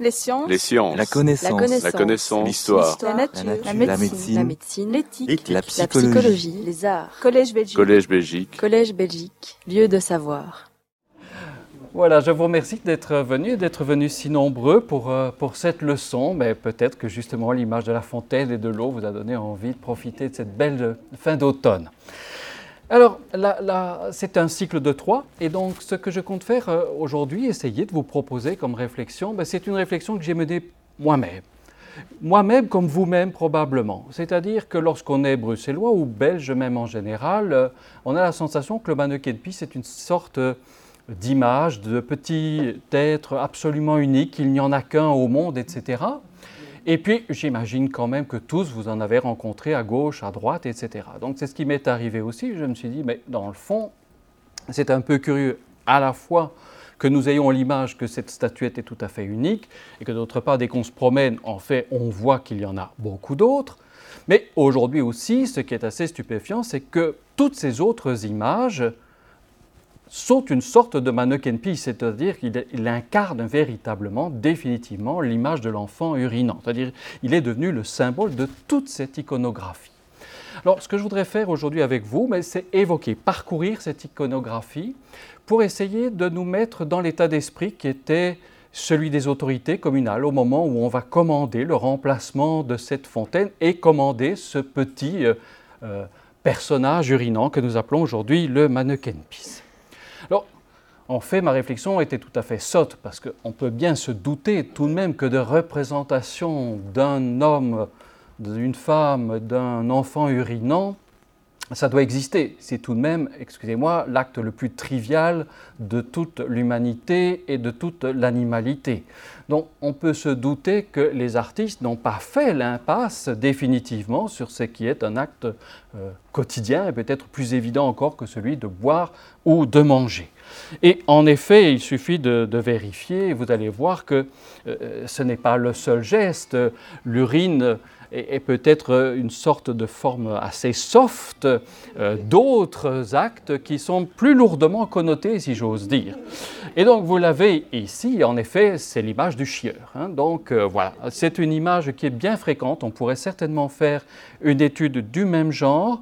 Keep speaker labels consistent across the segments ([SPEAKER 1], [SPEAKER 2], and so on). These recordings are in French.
[SPEAKER 1] Les sciences.
[SPEAKER 2] Les sciences.
[SPEAKER 3] La connaissance.
[SPEAKER 1] La.
[SPEAKER 2] La. L'histoire.
[SPEAKER 1] La nature.
[SPEAKER 3] La nature.
[SPEAKER 1] La
[SPEAKER 3] La
[SPEAKER 1] médecine. La. L'éthique.
[SPEAKER 3] La
[SPEAKER 1] La
[SPEAKER 3] psychologie.
[SPEAKER 1] Les arts. Collège Belgique.
[SPEAKER 2] Collège Belgique.
[SPEAKER 1] Collège Belgique. Lieu de savoir.
[SPEAKER 4] Voilà, je vous remercie d'être venus, d'être venus si nombreux pour, euh, pour cette leçon. Mais peut-être que justement l'image de la fontaine et de l'eau vous a donné envie de profiter de cette belle fin d'automne. Alors, c'est un cycle de trois, et donc ce que je compte faire euh, aujourd'hui, essayer de vous proposer comme réflexion, ben, c'est une réflexion que j'ai menée moi-même. Moi-même comme vous-même probablement. C'est-à-dire que lorsqu'on est bruxellois ou belge même en général, euh, on a la sensation que le mannequin de pie est une sorte euh, d'image de petit être absolument unique, il n'y en a qu'un au monde, etc. Et puis, j'imagine quand même que tous, vous en avez rencontré à gauche, à droite, etc. Donc, c'est ce qui m'est arrivé aussi. Je me suis dit, mais dans le fond, c'est un peu curieux à la fois que nous ayons l'image que cette statuette est tout à fait unique, et que d'autre part, dès qu'on se promène, en fait, on voit qu'il y en a beaucoup d'autres. Mais aujourd'hui aussi, ce qui est assez stupéfiant, c'est que toutes ces autres images sont une sorte de mannequin pie, c'est-à-dire qu'il il incarne véritablement, définitivement, l'image de l'enfant urinant. C'est-à-dire il est devenu le symbole de toute cette iconographie. Alors, ce que je voudrais faire aujourd'hui avec vous, c'est évoquer, parcourir cette iconographie pour essayer de nous mettre dans l'état d'esprit qui était celui des autorités communales au moment où on va commander le remplacement de cette fontaine et commander ce petit euh, euh, personnage urinant que nous appelons aujourd'hui le mannequin pis. Alors, en fait, ma réflexion était tout à fait sotte, parce qu'on peut bien se douter tout de même que de représentation d'un homme, d'une femme, d'un enfant urinant, ça doit exister. C'est tout de même, excusez-moi, l'acte le plus trivial de toute l'humanité et de toute l'animalité. Donc on peut se douter que les artistes n'ont pas fait l'impasse définitivement sur ce qui est un acte euh, quotidien et peut-être plus évident encore que celui de boire ou de manger. Et en effet, il suffit de, vérifier, vous allez voir que euh, ce n'est pas le seul geste. L'urine est peut-être une sorte de forme assez soft euh, d'autres actes qui sont plus lourdement connotés, si j'ose dire. Et donc vous l'avez ici, en effet, c'est l'image du chieur. hein. Donc euh, voilà, c'est une image qui est bien fréquente. On pourrait certainement faire une étude du même genre.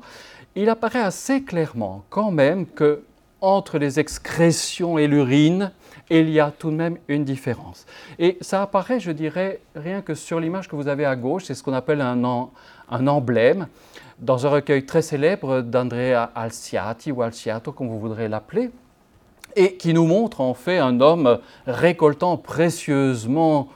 [SPEAKER 4] Il apparaît assez clairement quand même que entre les excrétions et l'urine, il y a tout de même une différence. Et ça apparaît, je dirais, rien que sur l'image que vous avez à gauche, c'est ce qu'on appelle un, un emblème, dans un recueil très célèbre d'Andrea Alciati ou Alciato, comme vous voudrez l'appeler, et qui nous montre en fait un homme récoltant précieusement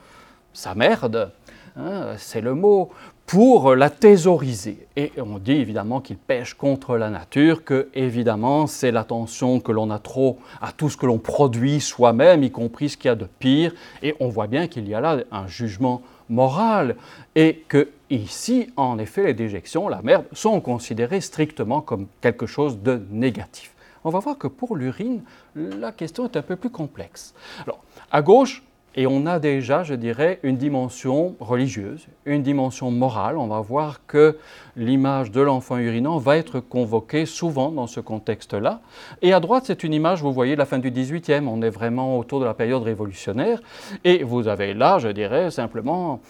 [SPEAKER 4] sa merde, hein, c'est le mot, pour la thésauriser. Et on dit évidemment qu'il pêche contre la nature, que évidemment c'est l'attention que l'on a trop à tout ce que l'on produit soi-même, y compris ce qu'il y a de pire. Et on voit bien qu'il y a là un jugement moral et que ici, en effet, les déjections, la merde, sont considérées strictement comme quelque chose de négatif. On va voir que pour l'urine, la question est un peu plus complexe. Alors, à gauche, et on a déjà, je dirais, une dimension religieuse, une dimension morale. On va voir que l'image de l'enfant urinant va être convoquée souvent dans ce contexte-là. Et à droite, c'est une image, vous voyez, de la fin du 18e. On est vraiment autour de la période révolutionnaire. Et vous avez là, je dirais, simplement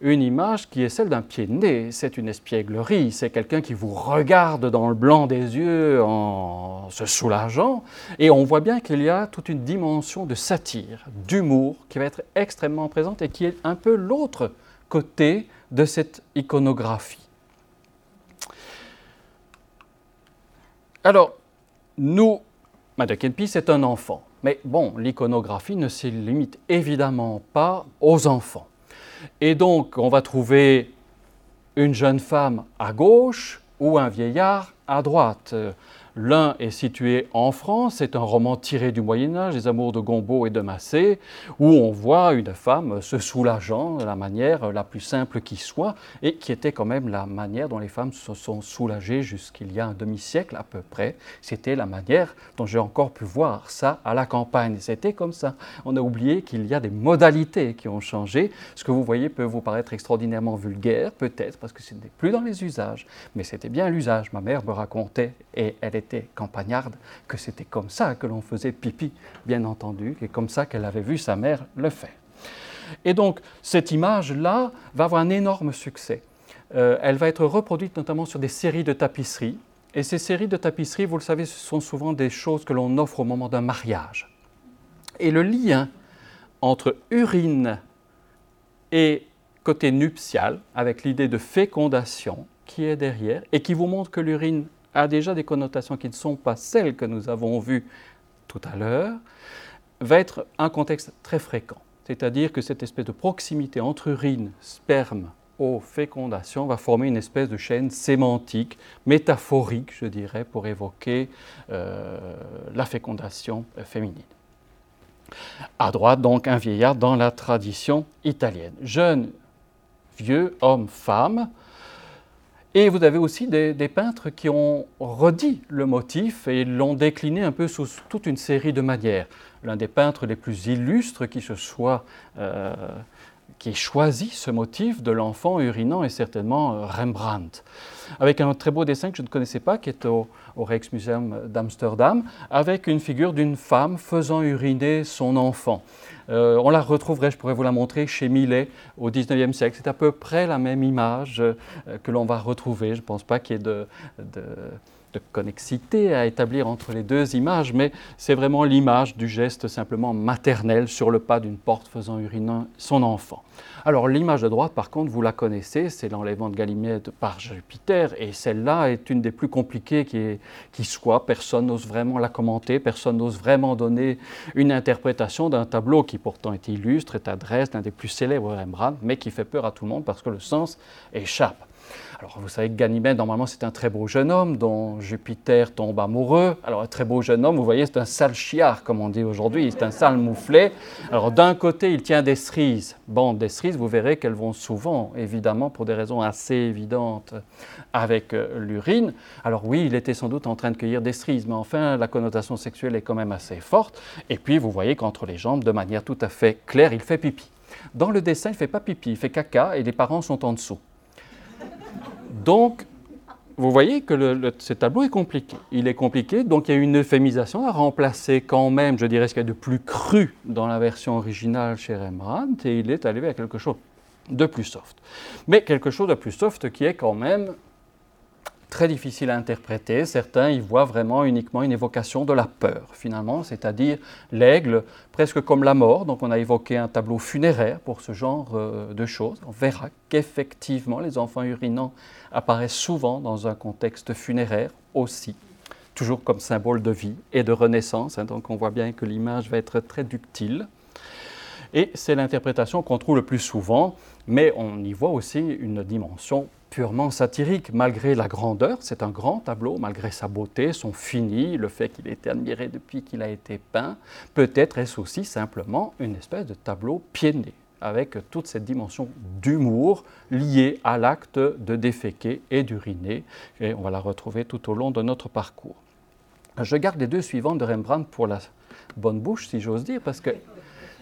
[SPEAKER 4] une image qui est celle d'un pied de nez. C'est une espièglerie, c'est quelqu'un qui vous regarde dans le blanc des yeux en se soulageant. Et on voit bien qu'il y a toute une dimension de satire, d'humour qui va être extrêmement présente et qui est un peu l'autre côté de cette iconographie. Alors, nous, Pie, c'est un enfant. Mais bon, l'iconographie ne se limite évidemment pas aux enfants. Et donc, on va trouver une jeune femme à gauche ou un vieillard à droite. L'un est situé en France, c'est un roman tiré du Moyen Âge, Les Amours de Gombeau et de Massé, où on voit une femme se soulageant de la manière la plus simple qui soit, et qui était quand même la manière dont les femmes se sont soulagées jusqu'il y a un demi-siècle à peu près. C'était la manière dont j'ai encore pu voir ça à la campagne. C'était comme ça. On a oublié qu'il y a des modalités qui ont changé. Ce que vous voyez peut vous paraître extraordinairement vulgaire, peut-être, parce que ce n'est plus dans les usages, mais c'était bien l'usage. Ma mère me racontait, et elle était campagnarde, que c'était comme ça que l'on faisait pipi, bien entendu, et comme ça qu'elle avait vu sa mère le faire. Et donc, cette image-là va avoir un énorme succès. Euh, elle va être reproduite notamment sur des séries de tapisseries. Et ces séries de tapisseries, vous le savez, ce sont souvent des choses que l'on offre au moment d'un mariage. Et le lien entre urine et côté nuptial, avec l'idée de fécondation qui est derrière, et qui vous montre que l'urine a déjà des connotations qui ne sont pas celles que nous avons vues tout à l'heure, va être un contexte très fréquent. C'est-à-dire que cette espèce de proximité entre urine, sperme, eau, fécondation va former une espèce de chaîne sémantique, métaphorique, je dirais, pour évoquer euh, la fécondation féminine. À droite, donc, un vieillard dans la tradition italienne. Jeune, vieux, homme, femme, et vous avez aussi des, peintres qui ont redit le motif et l'ont décliné un peu sous toute une série de manières. L'un des peintres les plus illustres qui se soit euh, ce motif de l'enfant urinant est certainement euh, Rembrandt. Avec un très beau dessin que je ne connaissais pas, qui est au, Rijksmuseum d'Amsterdam, avec une figure d'une femme faisant uriner son enfant. Euh, on la retrouverait, je pourrais vous la montrer, chez Millet au XIXe siècle. C'est à peu près la même image euh, que l'on va retrouver. Je ne pense pas qu'il y ait de connexité à établir entre les deux images, mais c'est vraiment l'image du geste simplement maternel sur le pas d'une porte faisant uriner son enfant. Alors l'image de droite, par contre, vous la connaissez, c'est l'enlèvement de Ganymède par Jupiter, et celle-là est une des plus compliquées qui soit. Personne n'ose vraiment la commenter, personne n'ose vraiment donner une interprétation d'un tableau qui pourtant est illustre, est adresse d'un des plus célèbres Rembrandt, mais qui fait peur à tout le monde parce que le sens échappe. Alors vous savez que Ganymède, normalement, c'est un très beau jeune homme dont Jupiter tombe amoureux. Alors un très beau jeune homme, vous voyez, c'est un sale chiard, comme on dit aujourd'hui, c'est un sale mouflet. Alors d'un côté, il tient des cerises. Bon, des cerises, vous verrez qu'elles vont souvent, évidemment, pour des raisons assez évidentes, avec euh, l'urine. Alors oui, il était sans doute en train de cueillir des cerises, mais enfin, la connotation sexuelle est quand même assez forte. Et puis, vous voyez qu'entre les jambes, de manière tout à fait claire, il fait pipi. Dans le dessin, il ne fait pas pipi, il fait caca et les parents sont en dessous. Donc, vous voyez que ce tableau est compliqué. Il est compliqué, donc il y a une euphémisation à remplacer quand même, je dirais, ce qu'il y a de plus cru dans la version originale chez Rembrandt, et il est arrivé à quelque chose de plus soft. Mais quelque chose de plus soft qui est quand même très difficile à interpréter. Certains y voient vraiment uniquement une évocation de la peur, finalement, c'est-à-dire l'aigle presque comme la mort. Donc on a évoqué un tableau funéraire pour ce genre euh, de choses. On verra qu'effectivement les enfants urinants apparaissent souvent dans un contexte funéraire aussi toujours comme symbole de vie et de renaissance. Hein. donc on voit bien que l'image va être très ductile. Et c'est l'interprétation qu'on trouve le plus souvent, mais on y voit aussi une dimension purement satirique, malgré la grandeur. C'est un grand tableau, malgré sa beauté, son fini, le fait qu'il ait été admiré depuis qu'il a été peint. Peut-être est-ce aussi simplement une espèce de tableau pied avec toute cette dimension d'humour liée à l'acte de déféquer et d'uriner. Et on va la retrouver tout au long de notre parcours. Je garde les deux suivantes de Rembrandt pour la bonne bouche, si j'ose dire, parce que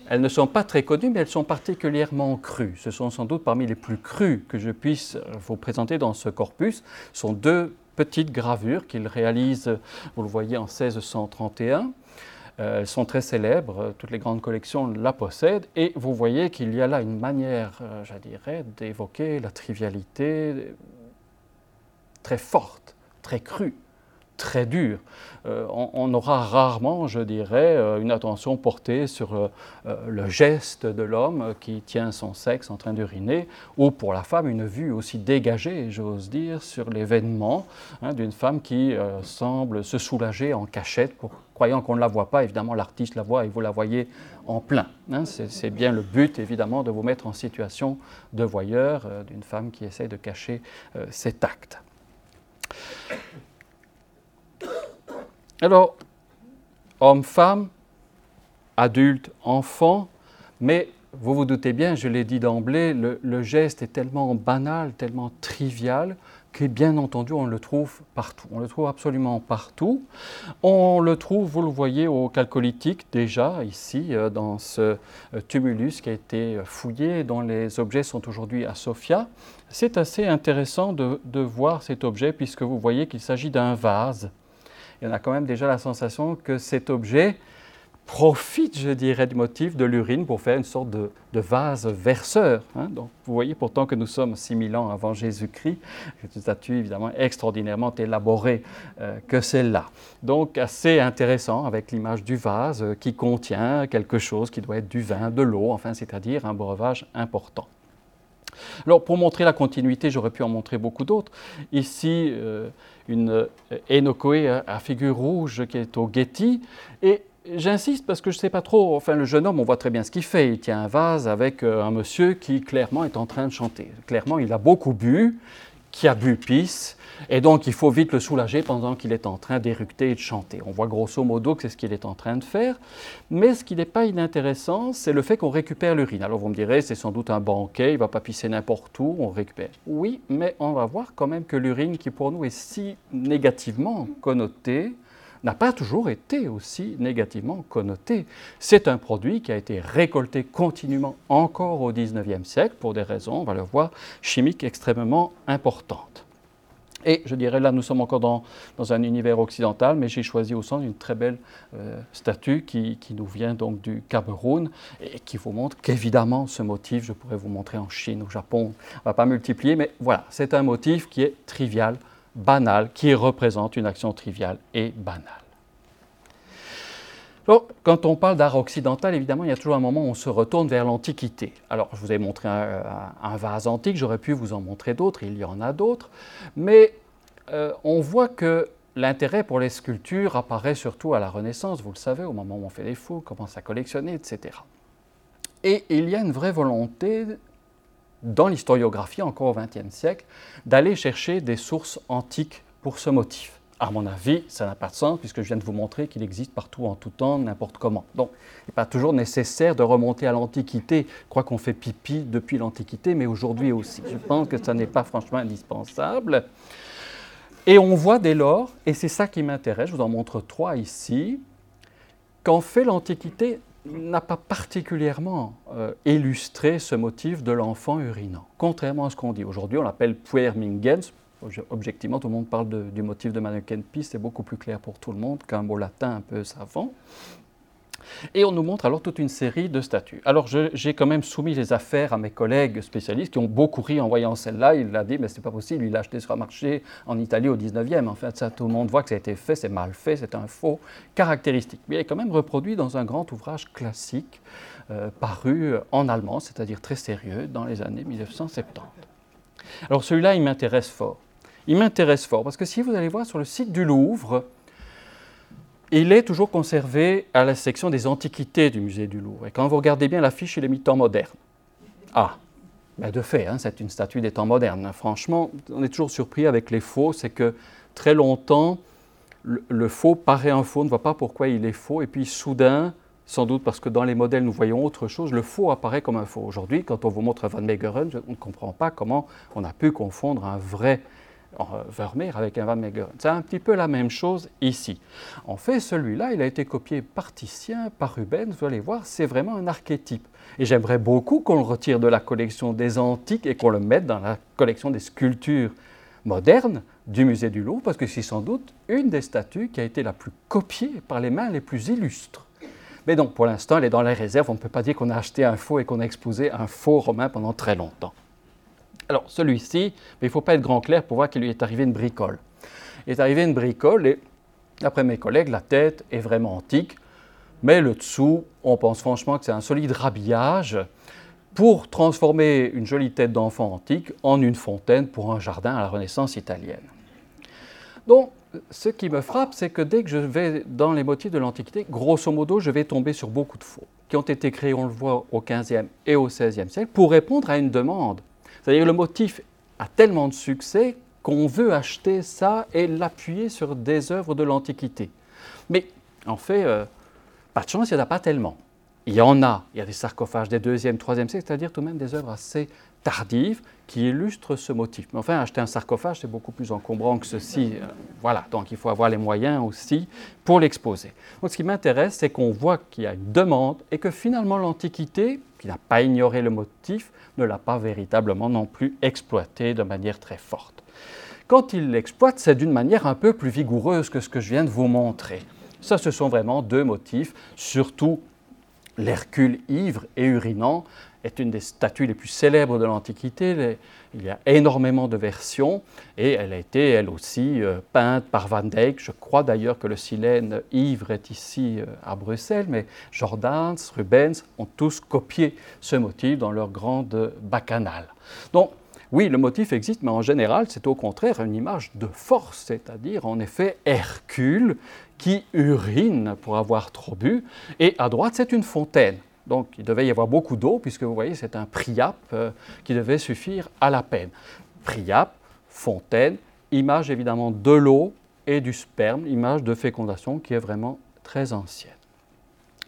[SPEAKER 4] elles ne sont pas très connues, mais elles sont particulièrement crues. Ce sont sans doute parmi les plus crues que je puisse vous présenter dans ce corpus. Ce sont deux petites gravures qu'il réalise, vous le voyez, en 1631. Euh, elles sont très célèbres, toutes les grandes collections la possèdent, et vous voyez qu'il y a là une manière, euh, je dirais, d'évoquer la trivialité très forte, très crue très dur. Euh, on, aura rarement, je dirais, euh, une attention portée sur euh, le geste de l'homme qui tient son sexe en train d'uriner, ou pour la femme, une vue aussi dégagée, j'ose dire, sur l'événement hein, d'une femme qui semble se soulager en cachette, croyant qu'on ne la voit pas. Évidemment, l'artiste la voit et vous la voyez en plein. Hein. C'est bien le but, évidemment, de vous mettre en situation de voyeur d'une femme qui essaie de cacher cet acte. Alors, homme, femme, adulte, enfant, mais vous vous doutez bien, je l'ai dit d'emblée, le, geste est tellement banal, tellement trivial, que bien entendu, on le trouve partout. On le trouve absolument partout. On le trouve, vous le voyez, au calcolithique déjà, ici, euh, dans ce euh, tumulus qui a été fouillé, dont les objets sont aujourd'hui à Sofia. C'est assez intéressant de voir cet objet, puisque vous voyez qu'il s'agit d'un vase on a quand même déjà la sensation que cet objet profite, je dirais, du motif de l'urine pour faire une sorte de, vase verseur. Hein. Donc, vous voyez pourtant que nous sommes 6000 ans avant Jésus-Christ, une statue évidemment extraordinairement élaborée euh, que celle-là. Donc, assez intéressant avec l'image du vase euh, qui contient quelque chose qui doit être du vin, de l'eau, enfin, c'est-à-dire un breuvage important. Alors, pour montrer la continuité, j'aurais pu en montrer beaucoup d'autres. Ici, euh, une Enochoé à figure rouge qui est au Getty. Et J'insiste parce que je ne sais pas trop, enfin le jeune homme, on voit très bien ce qu'il fait. Il tient un vase avec euh, un monsieur qui clairement est en train de chanter. Clairement, il a beaucoup bu, qui a bu pisse, et donc il faut vite le soulager pendant qu'il est en train d'éructer et de chanter. On voit grosso modo que c'est ce qu'il est en train de faire, mais ce qui n'est pas inintéressant, c'est le fait qu'on récupère l'urine. Alors vous me direz, c'est sans doute un banquet, il ne va pas pisser n'importe où, on récupère. Oui, mais on va voir quand même que l'urine qui pour nous est si négativement connotée, n'a pas toujours été aussi négativement connoté. C'est un produit qui a été récolté continuellement encore au XIXe siècle pour des raisons, on va le voir, chimiques extrêmement importantes. Et je dirais là, nous sommes encore dans, un univers occidental, mais j'ai choisi au centre une très belle euh, statue qui, qui, nous vient donc du Cameroun et qui vous montre qu'évidemment, ce motif, je pourrais vous montrer en Chine, au Japon, on ne va pas multiplier, mais voilà, c'est un motif qui est trivial, banal, qui représente une action triviale et banale. quand on parle d'art occidental, évidemment, il y a toujours un moment où on se retourne vers l'Antiquité. Alors, je vous ai montré un, vase antique, j'aurais pu vous en montrer d'autres, il y en a d'autres, mais euh, on voit que l'intérêt pour les sculptures apparaît surtout à la Renaissance, vous le savez, au moment où on fait les fous, commence à collectionner, etc. Et il y a une vraie volonté dans l'historiographie, encore au XXe siècle, d'aller chercher des sources antiques pour ce motif. À mon avis, ça n'a pas de sens puisque je viens de vous montrer qu'il existe partout en tout temps, n'importe comment. Donc, il n'est pas toujours nécessaire de remonter à l'Antiquité. Je crois qu'on fait pipi depuis l'Antiquité, mais aujourd'hui aussi. Je pense que ça n'est pas franchement indispensable. Et on voit dès lors, et c'est ça qui m'intéresse, je vous en montre trois ici, qu'en fait l'Antiquité n'a pas particulièrement euh, illustré ce motif de l'enfant urinant, contrairement à ce qu'on dit. Aujourd'hui, on l'appelle puermingens. Objectivement, tout le monde parle du motif de mannequin pis, c'est beaucoup plus clair pour tout le monde qu'un mot latin un peu savant. Et on nous montre alors toute une série de statues. Alors j'ai quand même soumis les affaires à mes collègues spécialistes qui ont beaucoup ri en voyant celle-là. Il a dit, mais c'est pas possible, il l'a acheté sur un marché en Italie au 19e. En fait, tout le monde voit que ça a été fait, c'est mal fait, c'est un faux caractéristique. Mais il est quand même reproduit dans un grand ouvrage classique euh, paru en allemand, c'est-à-dire très sérieux, dans les années 1970. Alors celui-là, il m'intéresse fort. Il m'intéresse fort parce que si vous allez voir sur le site du Louvre, il est toujours conservé à la section des antiquités du musée du Louvre. Et quand vous regardez bien l'affiche, il est mis temps moderne. Ah, ben de fait, hein, c'est une statue des temps modernes. Franchement, on est toujours surpris avec les faux, c'est que très longtemps, le, faux paraît un faux, on ne voit pas pourquoi il est faux, et puis soudain, sans doute parce que dans les modèles nous voyons autre chose, le faux apparaît comme un faux. Aujourd'hui, quand on vous montre Van Meegeren, on ne comprend pas comment on a pu confondre un vrai Vermeer avec un Van Meegeren. C'est un petit peu la même chose ici. En fait, celui-là, il a été copié par Titien, par Rubens, vous allez voir, c'est vraiment un archétype. Et j'aimerais beaucoup qu'on le retire de la collection des antiques et qu'on le mette dans la collection des sculptures modernes du musée du Louvre, parce que c'est sans doute une des statues qui a été la plus copiée par les mains les plus illustres. Mais donc, pour l'instant, elle est dans la réserve. On ne peut pas dire qu'on a acheté un faux et qu'on a exposé un faux romain pendant très longtemps. Alors celui-ci, il ne faut pas être grand clair pour voir qu'il lui est arrivé une bricole. Il est arrivé une bricole et, d'après mes collègues, la tête est vraiment antique, mais le dessous, on pense franchement que c'est un solide rhabillage pour transformer une jolie tête d'enfant antique en une fontaine pour un jardin à la Renaissance italienne. Donc, ce qui me frappe, c'est que dès que je vais dans les motifs de l'Antiquité, grosso modo, je vais tomber sur beaucoup de faux qui ont été créés, on le voit, au XVe et au XVIe siècle pour répondre à une demande. C'est-à-dire le motif a tellement de succès qu'on veut acheter ça et l'appuyer sur des œuvres de l'Antiquité. Mais en fait, euh, pas de chance, il n'y en a pas tellement. Il y en a, il y a des sarcophages des 2e, 3e siècles, c'est-à-dire tout de même des œuvres assez tardives qui illustrent ce motif. Mais enfin, acheter un sarcophage, c'est beaucoup plus encombrant que ceci. Euh, voilà, donc il faut avoir les moyens aussi pour l'exposer. Donc ce qui m'intéresse, c'est qu'on voit qu'il y a une demande et que finalement l'Antiquité, qui n'a pas ignoré le motif, ne l'a pas véritablement non plus exploité de manière très forte. Quand il l'exploite, c'est d'une manière un peu plus vigoureuse que ce que je viens de vous montrer. Ça, ce sont vraiment deux motifs, surtout l'Hercule ivre et urinant est une des statues les plus célèbres de l'Antiquité. Il y a énormément de versions et elle a été elle aussi euh, peinte par Van Dyck. Je crois d'ailleurs que le silène ivre est ici euh, à Bruxelles, mais Jordans, Rubens ont tous copié ce motif dans leur grande bacchanale. Donc, oui, le motif existe, mais en général, c'est au contraire une image de force, c'est-à-dire en effet Hercule qui urine pour avoir trop bu, et à droite, c'est une fontaine. Donc il devait y avoir beaucoup d'eau, puisque vous voyez, c'est un priap euh, qui devait suffire à la peine. Priap, fontaine, image évidemment de l'eau et du sperme, image de fécondation qui est vraiment très ancienne.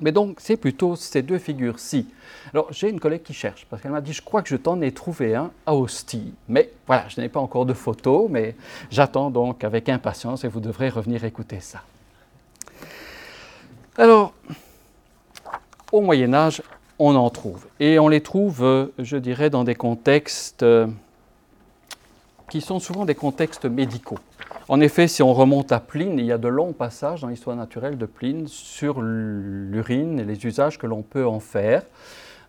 [SPEAKER 4] Mais donc, c'est plutôt ces deux figures-ci. Alors, j'ai une collègue qui cherche, parce qu'elle m'a dit, je crois que je t'en ai trouvé un à Ostie. Mais voilà, je n'ai pas encore de photo, mais j'attends donc avec impatience et vous devrez revenir écouter ça. Alors, au Moyen Âge, on en trouve. Et on les trouve, euh, je dirais, dans des contextes euh, qui sont souvent des contextes médicaux. En effet, si on remonte à Pline, il y a de longs passages dans l'histoire naturelle de Pline sur l'urine et les usages que l'on peut en faire,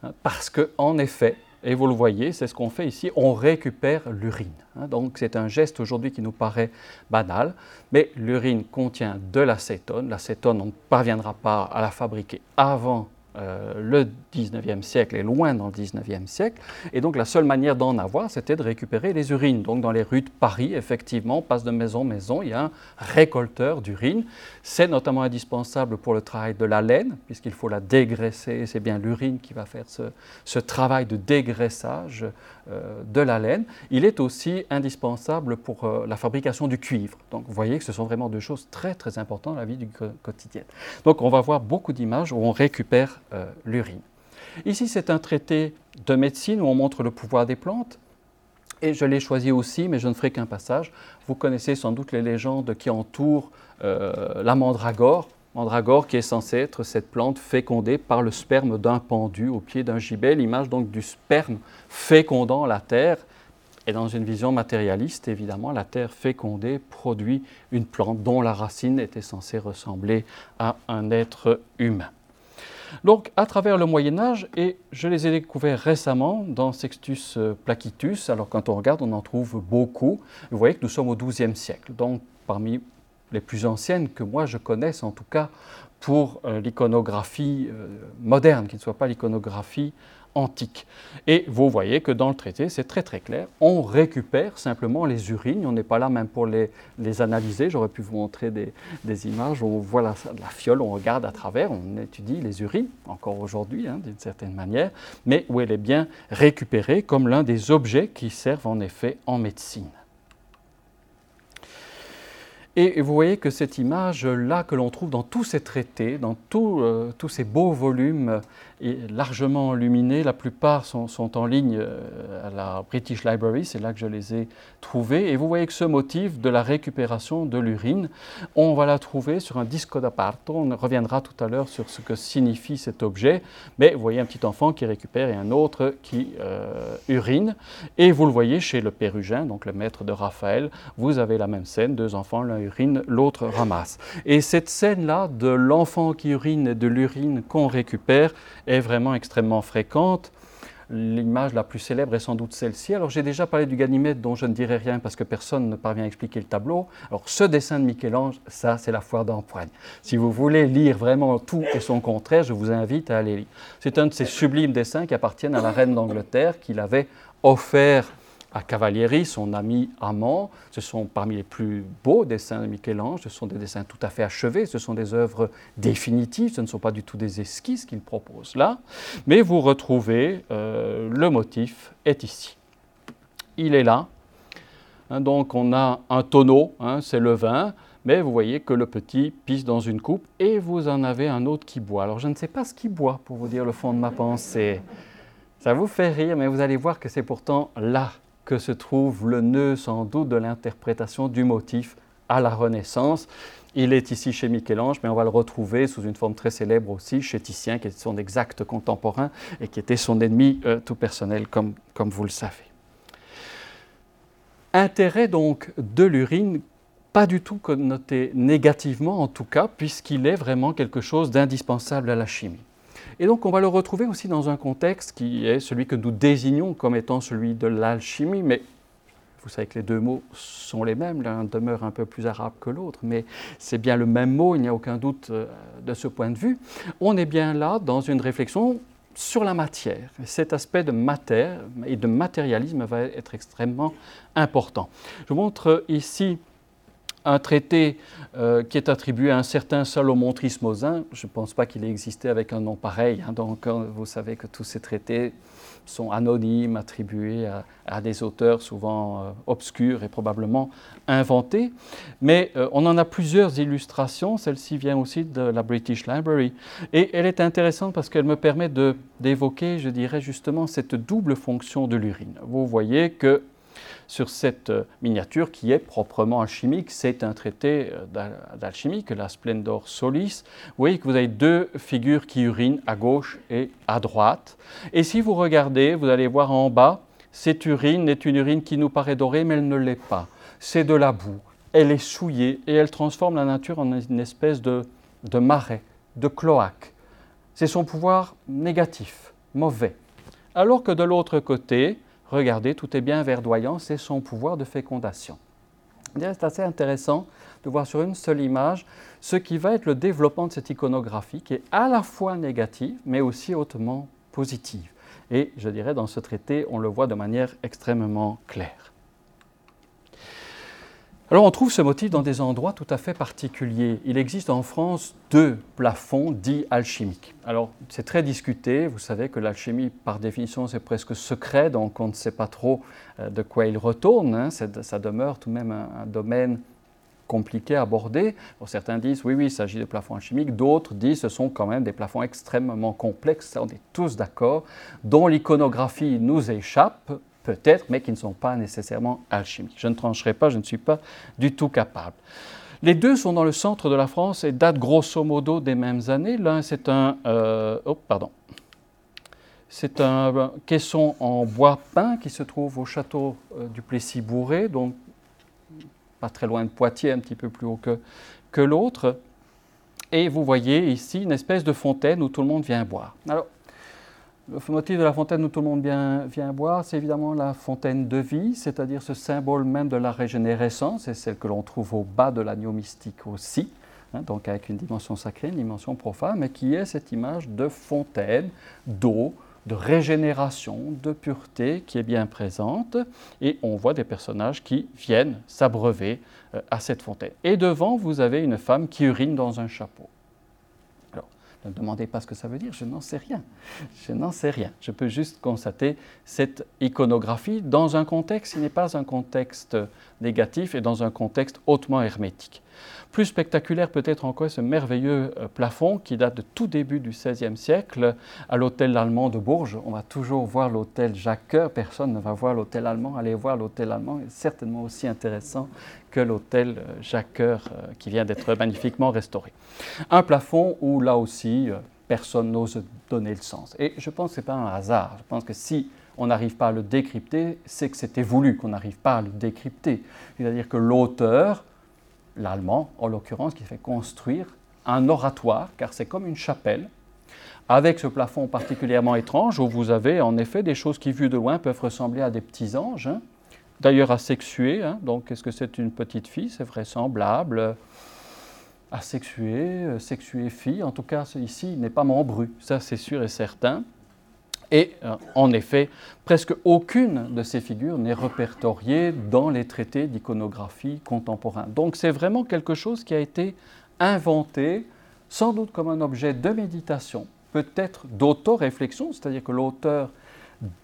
[SPEAKER 4] hein, parce qu'en effet, et vous le voyez, c'est ce qu'on fait ici, on récupère l'urine. Hein. Donc c'est un geste aujourd'hui qui nous paraît banal, mais l'urine contient de l'acétone. L'acétone, on ne parviendra pas à la fabriquer avant euh, le 19e siècle est loin dans le 19e siècle, et donc la seule manière d'en avoir, c'était de récupérer les urines. Donc dans les rues de Paris, effectivement, on passe de maison en maison, il y a un récolteur d'urine. C'est notamment indispensable pour le travail de la laine, puisqu'il faut la dégraisser, c'est bien l'urine qui va faire ce, travail de dégraissage de la laine. Il est aussi indispensable pour euh, la fabrication du cuivre. Donc vous voyez que ce sont vraiment deux choses très très importantes dans la vie du quotidien. Donc on va voir beaucoup d'images où on récupère euh, l'urine. Ici, c'est un traité de médecine où on montre le pouvoir des plantes. Et je l'ai choisi aussi, mais je ne ferai qu'un passage. Vous connaissez sans doute les légendes qui entourent euh, la mandragore. Mandragore qui est censée être cette plante fécondée par le sperme d'un pendu au pied d'un gibet, l'image donc du sperme fécondant la terre. Et dans une vision matérialiste, évidemment, la terre fécondée produit une plante dont la racine était censée ressembler à un être humain. Donc, à travers le Moyen Âge, et je les ai découverts récemment dans Sextus Placitus, alors quand on regarde, on en trouve beaucoup. Vous voyez que nous sommes au XIIe siècle, donc parmi les plus anciennes que moi je connaisse, en tout cas pour euh, l'iconographie euh, moderne, qui ne soit pas l'iconographie antique. Et vous voyez que dans le traité, c'est très très clair, on récupère simplement les urines, on n'est pas là même pour les, analyser, j'aurais pu vous montrer des, images on voit la, la, fiole, on regarde à travers, on étudie les urines, encore aujourd'hui hein, d'une certaine manière, mais où elle est bien récupérée comme l'un des objets qui servent en effet en médecine. Et vous voyez que cette image-là que l'on trouve dans tous ces traités, dans euh, tous ces beaux volumes largement illuminés, la plupart sont, en ligne euh, à la British Library, c'est là que je les ai trouvés. Et vous voyez que ce motif de la récupération de l'urine, on va la trouver sur un disco d'apparto. On reviendra tout à l'heure sur ce que signifie cet objet. Mais vous voyez un petit enfant qui récupère et un autre qui euh, urine. Et vous le voyez chez le Pérugin, donc le maître de Raphaël, vous avez la même scène, deux enfants, l'un urine, l'autre ramasse. Et cette scène-là de l'enfant qui urine et de l'urine qu'on récupère est vraiment extrêmement fréquente. L'image la plus célèbre est sans doute celle-ci. Alors j'ai déjà parlé du Ganymède dont je ne dirai rien parce que personne ne parvient à expliquer le tableau. Alors ce dessin de Michel-Ange, ça c'est la foire d'empoigne. Si vous voulez lire vraiment tout et son contraire, je vous invite à aller lire. C'est un de ces sublimes dessins qui appartiennent à la reine d'Angleterre qu'il avait offert à Cavalieri, son ami amant. Ce sont parmi les plus beaux dessins de Michel-Ange, ce sont des dessins tout à fait achevés, ce sont des œuvres définitives, ce ne sont pas du tout des esquisses qu'il propose là, mais vous retrouvez, euh, le motif est ici. Il est là, hein, donc on a un tonneau, hein, c'est le vin, mais vous voyez que le petit pisse dans une coupe et vous en avez un autre qui boit. Alors je ne sais pas ce qu'il boit, pour vous dire le fond de ma pensée. Ça vous fait rire, mais vous allez voir que c'est pourtant là que se trouve le nœud sans doute de l'interprétation du motif à la Renaissance. Il est ici chez Michel-Ange, mais on va le retrouver sous une forme très célèbre aussi chez Titien, qui est son exact contemporain et qui était son ennemi euh, tout personnel, comme, comme vous le savez. Intérêt donc de l'urine pas du tout connoté négativement en tout cas, puisqu'il est vraiment quelque chose d'indispensable à la chimie. Et donc on va le retrouver aussi dans un contexte qui est celui que nous désignons comme étant celui de l'alchimie, mais vous savez que les deux mots sont les mêmes, l'un demeure un peu plus arabe que l'autre, mais c'est bien le même mot, il n'y a aucun doute euh, de ce point de vue. On est bien là dans une réflexion sur la matière. Cet aspect de matière et de matérialisme va être extrêmement important. Je vous montre ici un traité euh, qui est attribué à un certain Salomon Trismosin. Je ne pense pas qu'il ait existé avec un nom pareil. Hein. donc, euh, vous savez que tous ces traités sont anonymes, attribués à, des auteurs souvent euh, obscurs et probablement inventés. Mais on en a plusieurs illustrations. Celle-ci vient aussi de la British Library. Et elle est intéressante parce qu'elle me permet d'évoquer, je dirais justement, cette double fonction de l'urine. Vous voyez que sur cette euh, miniature qui est proprement alchimique. C'est un traité euh, d'alchimie, la Splendor Solis. Vous voyez que vous avez deux figures qui urinent à gauche et à droite. Et si vous regardez, vous allez voir en bas, cette urine est une urine qui nous paraît dorée, mais elle ne l'est pas. C'est de la boue. Elle est souillée et elle transforme la nature en une espèce de marais, de cloaque. C'est son pouvoir négatif, mauvais. Alors que de l'autre côté, regardez, tout est bien verdoyant, c'est son pouvoir de fécondation. C'est assez intéressant de voir sur une seule image ce qui va être le développement de cette iconographie qui est à la fois négative mais aussi hautement positive. Et je dirais dans ce traité, on le voit de manière extrêmement claire. Alors on trouve ce motif dans des endroits tout à fait particuliers. Il existe en France deux plafonds dits alchimiques. Alors c'est très discuté, vous savez que l'alchimie par définition c'est presque secret, donc on ne sait pas trop euh, de quoi il retourne, hein. ça demeure tout de même un, domaine compliqué à aborder. certains disent oui, oui, il s'agit de plafonds alchimiques, d'autres disent ce sont quand même des plafonds extrêmement complexes, on est tous d'accord, dont l'iconographie nous échappe, peut-être, mais qui ne sont pas nécessairement alchimiques. Je ne trancherai pas, je ne suis pas du tout capable. Les deux sont dans le centre de la France et datent grosso modo des mêmes années. L'un, c'est un, euh, oh, pardon, c'est un caisson en bois peint qui se trouve au château euh, du Plessis-Bourré, donc pas très loin de Poitiers, un petit peu plus haut que, que l'autre. Et vous voyez ici une espèce de fontaine où tout le monde vient boire. Alors, le motif de la fontaine où tout le monde vient, boire, c'est évidemment la fontaine de vie, c'est-à-dire ce symbole même de la régénérescence, et celle que l'on trouve au bas de l'agneau mystique aussi, hein, donc avec une dimension sacrée, une dimension profane, mais qui est cette image de fontaine, d'eau, de régénération, de pureté qui est bien présente, et on voit des personnages qui viennent s'abreuver euh, à cette fontaine. Et devant, vous avez une femme qui urine dans un chapeau. Ne me demandez pas ce que ça veut dire, je n'en sais rien. Je n'en sais rien. Je peux juste constater cette iconographie dans un contexte qui n'est pas un contexte négatif et dans un contexte hautement hermétique. Plus spectaculaire peut-être encore ce merveilleux euh, plafond qui date de tout début du XVIe siècle à l'hôtel allemand de Bourges. On va toujours voir l'hôtel Jacques personne ne va voir l'hôtel allemand. Allez voir l'hôtel allemand, est certainement aussi intéressant que l'hôtel euh, Jacques euh, qui vient d'être magnifiquement restauré. Un plafond où là aussi personne n'ose donner le sens. Et je pense que ce n'est pas un hasard. Je pense que si on n'arrive pas à le décrypter, c'est que c'était voulu qu'on n'arrive pas à le décrypter. C'est-à-dire que l'auteur l'allemand en l'occurrence, qui fait construire un oratoire, car c'est comme une chapelle, avec ce plafond particulièrement étrange, où vous avez en effet des choses qui, vues de loin, peuvent ressembler à des petits anges, hein. d'ailleurs asexués. Hein. donc, est-ce que c'est une petite fille? C'est vraisemblable. Asexuée, euh, sexuée fille, en tout cas, ici, il n'est pas membru, ça c'est sûr et certain. Et euh, en effet, presque aucune de ces figures n'est répertoriée dans les traités d'iconographie contemporains. Donc c'est vraiment quelque chose qui a été inventé, sans doute comme un objet de méditation, peut-être d'auto-réflexion, c'est-à-dire que l'auteur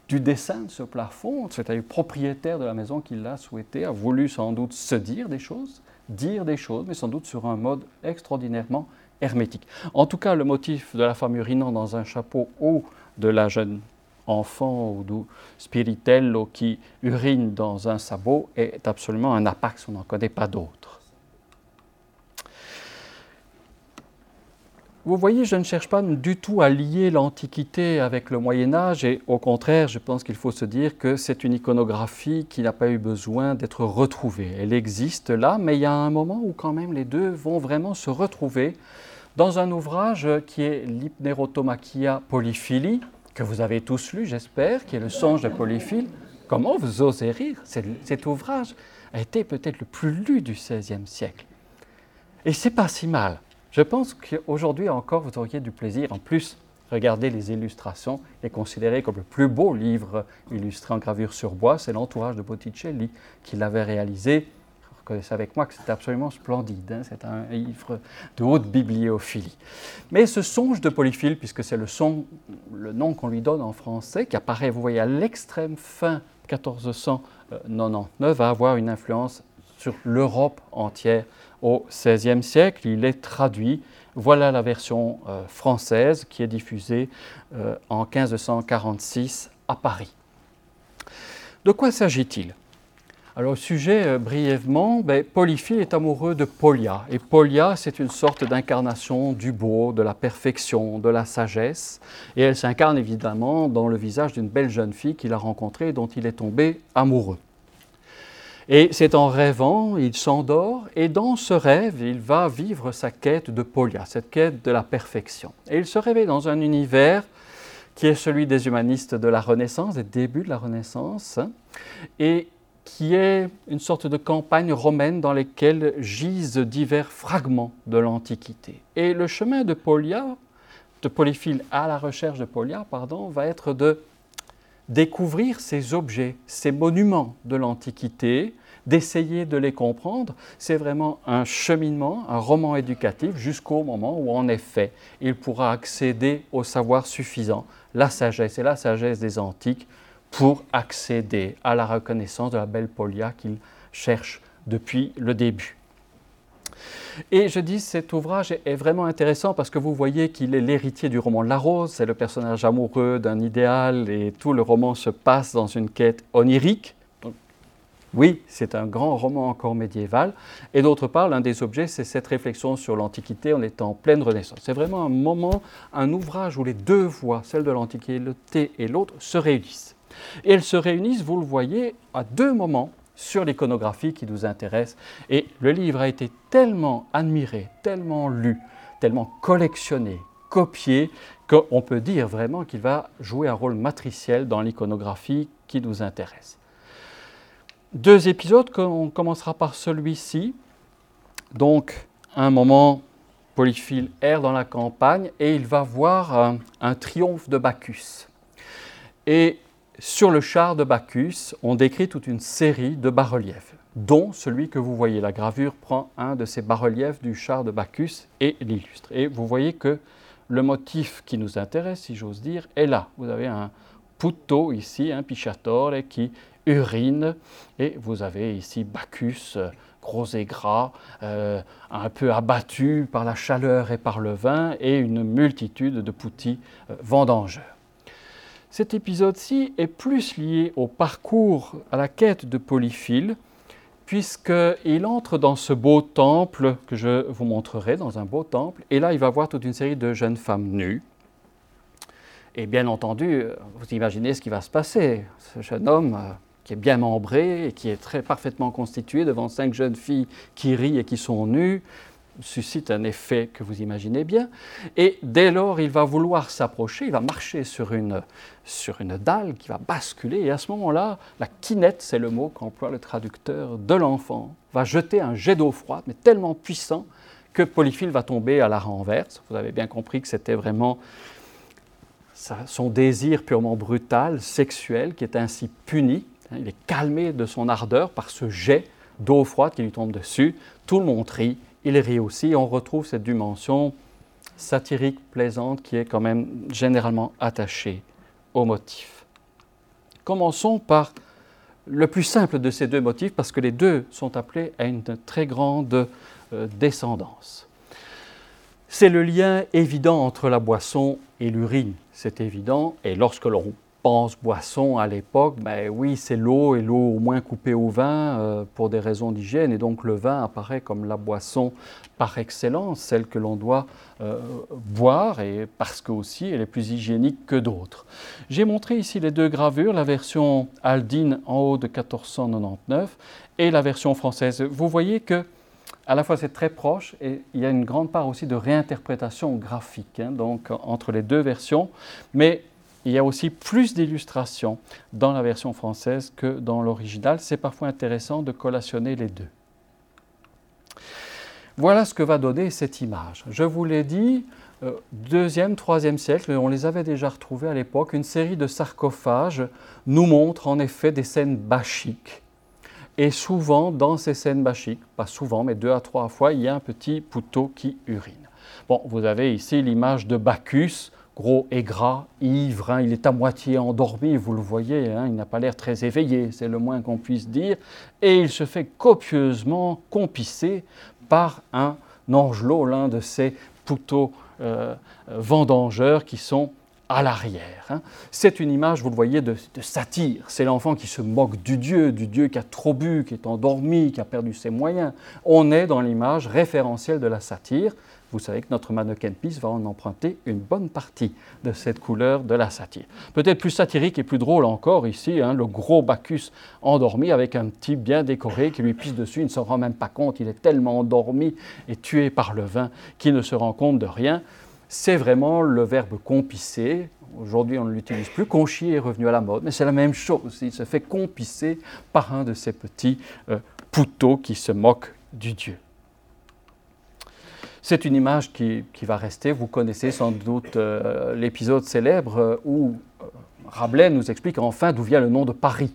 [SPEAKER 4] du dessin de ce plafond, c'est-à-dire propriétaire de la maison qu'il l'a souhaité, a voulu sans doute se dire des choses, dire des choses, mais sans doute sur un mode extraordinairement hermétique. En tout cas, le motif de la femme urinant dans un chapeau ou de la jeune enfant ou spiritello qui urine dans un sabot est absolument un apax, on n'en connaît pas d'autre. vous voyez, je ne cherche pas du tout à lier l'Antiquité avec le Moyen Âge, et au contraire, je pense qu'il faut se dire que c'est une iconographie qui n'a pas eu besoin d'être retrouvée. Elle existe là, mais il y a un moment où quand même les deux vont vraiment se retrouver dans un ouvrage qui est l'Hypnerotomachia Polyphilie, que vous avez tous lu, j'espère, qui est le songe de Polyphile. Comment vous osez rire? Cet ouvrage a été peut-être le plus lu du XVIe siècle. Et c'est pas si mal. Je pense qu'aujourd'hui encore, vous auriez du plaisir. En plus, regardez les illustrations est considéré comme le plus beau livre illustré en gravure sur bois. C'est l'entourage de Botticelli qui l'avait réalisé. Reconnaissez avec moi que c'est absolument splendide. Hein. c'est un livre de haute bibliophilie. Mais ce songe de Polyphile, puisque c'est le, le nom qu'on lui donne en français, qui apparaît, vous voyez, à l'extrême fin 1499, va avoir une influence sur l'Europe entière au XVIe siècle. Il est traduit. Voilà la version euh, française qui est diffusée euh, en 1546 à Paris. De quoi s'agit-il? Alors, au sujet, euh, brièvement, ben, Polyphile est amoureux de Polia. Et Polia, c'est une sorte d'incarnation du beau, de la perfection, de la sagesse. Et elle s'incarne évidemment dans le visage d'une belle jeune fille qu'il a rencontrée et dont il est tombé amoureux. Et c'est en rêvant, il s'endort, et dans ce rêve, il va vivre sa quête de Polia, cette quête de la perfection. Et il se réveille dans un univers qui est celui des humanistes de la Renaissance, des débuts de la Renaissance, et qui est une sorte de campagne romaine dans laquelle gisent divers fragments de l'Antiquité. Et le chemin de de Polyphile à la recherche de Polia, pardon, va être de découvrir ces objets, ces monuments de l'Antiquité, d'essayer de les comprendre, c'est vraiment un cheminement, un roman éducatif jusqu'au moment où en effet il pourra accéder au savoir suffisant, la sagesse et la sagesse des antiques pour accéder à la reconnaissance de la belle Polia qu'il cherche depuis le début. Et je dis, cet ouvrage est vraiment intéressant parce que vous voyez qu'il est l'héritier du roman La Rose, c'est le personnage amoureux d'un idéal et tout le roman se passe dans une quête onirique. oui, c'est un grand roman encore médiéval. Et d'autre part, l'un des objets, c'est cette réflexion sur l'Antiquité en étant en pleine Renaissance. C'est vraiment un moment, un ouvrage où les deux voix, celle de l'Antiquité et l'autre, se réunissent. Et elles se réunissent, vous le voyez, à deux moments sur l'iconographie qui nous intéresse. Et le livre a été tellement admiré, tellement lu, tellement collectionné, copié, qu'on peut dire vraiment qu'il va jouer un rôle matriciel dans l'iconographie qui nous intéresse. Deux épisodes, on commencera par celui-ci. Donc, un moment, Polyphile erre dans la campagne et il va voir un, triomphe de Bacchus. Et sur le char de Bacchus, on décrit toute une série de bas-reliefs, dont celui que vous voyez. La gravure prend un de ces bas-reliefs du char de Bacchus et l'illustre. Et vous voyez que le motif qui nous intéresse, si j'ose dire, est là. Vous avez un puto ici, un pichatore qui urine, et vous avez ici Bacchus, gros et gras, euh, un peu abattu par la chaleur et par le vin, et une multitude de poutis euh, vendangeurs. Cet épisode-ci est plus lié au parcours, à la quête de Polyphile, puisqu'il entre dans ce beau temple que je vous montrerai, dans un beau temple, et là il va voir toute une série de jeunes femmes nues. Et bien entendu, vous imaginez ce qui va se passer. Ce jeune homme euh, qui est bien membré et qui est très parfaitement constitué devant cinq jeunes filles qui rient et qui sont nues, suscite un effet que vous imaginez bien. Et dès lors, il va vouloir s'approcher, il va marcher sur une, sur une dalle qui va basculer. Et à ce moment-là, la quinette, c'est le mot qu'emploie le traducteur de l'enfant, va jeter un jet d'eau froide, mais tellement puissant que Polyphile va tomber à la renverse. Vous avez bien compris que c'était vraiment son désir purement brutal, sexuel, qui est ainsi puni. Il est calmé de son ardeur par ce jet d'eau froide qui lui tombe dessus. Tout le monde rit il rit aussi. On retrouve cette dimension satirique, plaisante, qui est quand même généralement attachée au motif. Commençons par le plus simple de ces deux motifs, parce que les deux sont appelés à une très grande euh, descendance. C'est le lien évident entre la boisson et l'urine, c'est évident, et lorsque l'on pense boisson à l'époque, ben oui, c'est l'eau et l'eau au moins coupée au vin euh, pour des raisons d'hygiène. Et donc le vin apparaît comme la boisson par excellence, celle que l'on doit euh, boire et parce que aussi elle est plus hygiénique que d'autres. J'ai montré ici les deux gravures, la version Aldine en haut de 1499 et la version française. Vous voyez que à la fois c'est très proche et il y a une grande part aussi de réinterprétation graphique hein, donc entre les deux versions, mais il y a aussi plus d'illustrations dans la version française que dans l'original. C'est parfois intéressant de collationner les deux. Voilà ce que va donner cette image. Je vous l'ai dit, euh, deuxième, troisième siècle, on les avait déjà retrouvés à l'époque, une série de sarcophages nous montre en effet des scènes bachiques. Et souvent, dans ces scènes bachiques, pas souvent, mais deux à trois fois, il y a un petit poutot qui urine. Bon, vous avez ici l'image de Bacchus gros et gras, ivre, hein, il est à moitié endormi, vous le voyez, hein, il n'a pas l'air très éveillé, c'est le moins qu'on puisse dire, et il se fait copieusement compisser par un angelot, l'un de ces pouteaux euh, vendangeurs qui sont à l'arrière. Hein. C'est une image, vous le voyez, de, de satire. C'est l'enfant qui se moque du Dieu, du Dieu qui a trop bu, qui est endormi, qui a perdu ses moyens. On est dans l'image référentielle de la satire. Vous savez que notre mannequin Peace va en emprunter une bonne partie de cette couleur de la satire. Peut-être plus satirique et plus drôle encore ici, hein, le gros Bacchus endormi avec un type bien décoré qui lui pisse dessus, il ne se rend même pas compte, il est tellement endormi et tué par le vin qu'il ne se rend compte de rien. C'est vraiment le verbe compisser. Aujourd'hui, on ne l'utilise plus. Conchier est revenu à la mode, mais c'est la même chose. Il se fait compisser par un de ces petits euh, qui se moquent du Dieu. C'est une image qui, va rester. Vous connaissez sans doute euh, l'épisode célèbre euh, où euh, Rabelais nous explique enfin d'où vient le nom de Paris.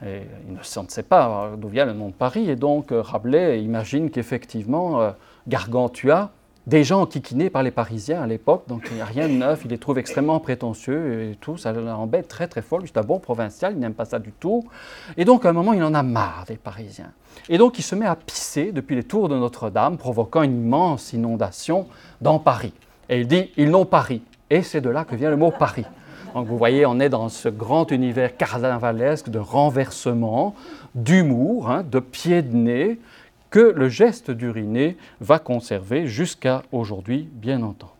[SPEAKER 4] Il ne sait pas d'où vient le nom de Paris, et donc Rabelais imagine qu'effectivement Gargantua des gens enquiquinés par les Parisiens à l'époque, donc il n'y a rien de neuf, il les trouve extrêmement prétentieux et tout, ça l'embête très très fort, c'est un bon provincial, il n'aime pas ça du tout. Et donc à un moment, il en a marre des Parisiens. Et donc il se met à pisser depuis les tours de Notre-Dame, provoquant une immense inondation dans Paris. Et il dit, ils n'ont Paris. Et c'est de là que vient le mot Paris. Donc vous voyez, on est dans ce grand univers carnavalesque de renversement, d'humour, hein, de pied de nez, que le geste d'uriner va conserver jusqu'à aujourd'hui, bien entendu.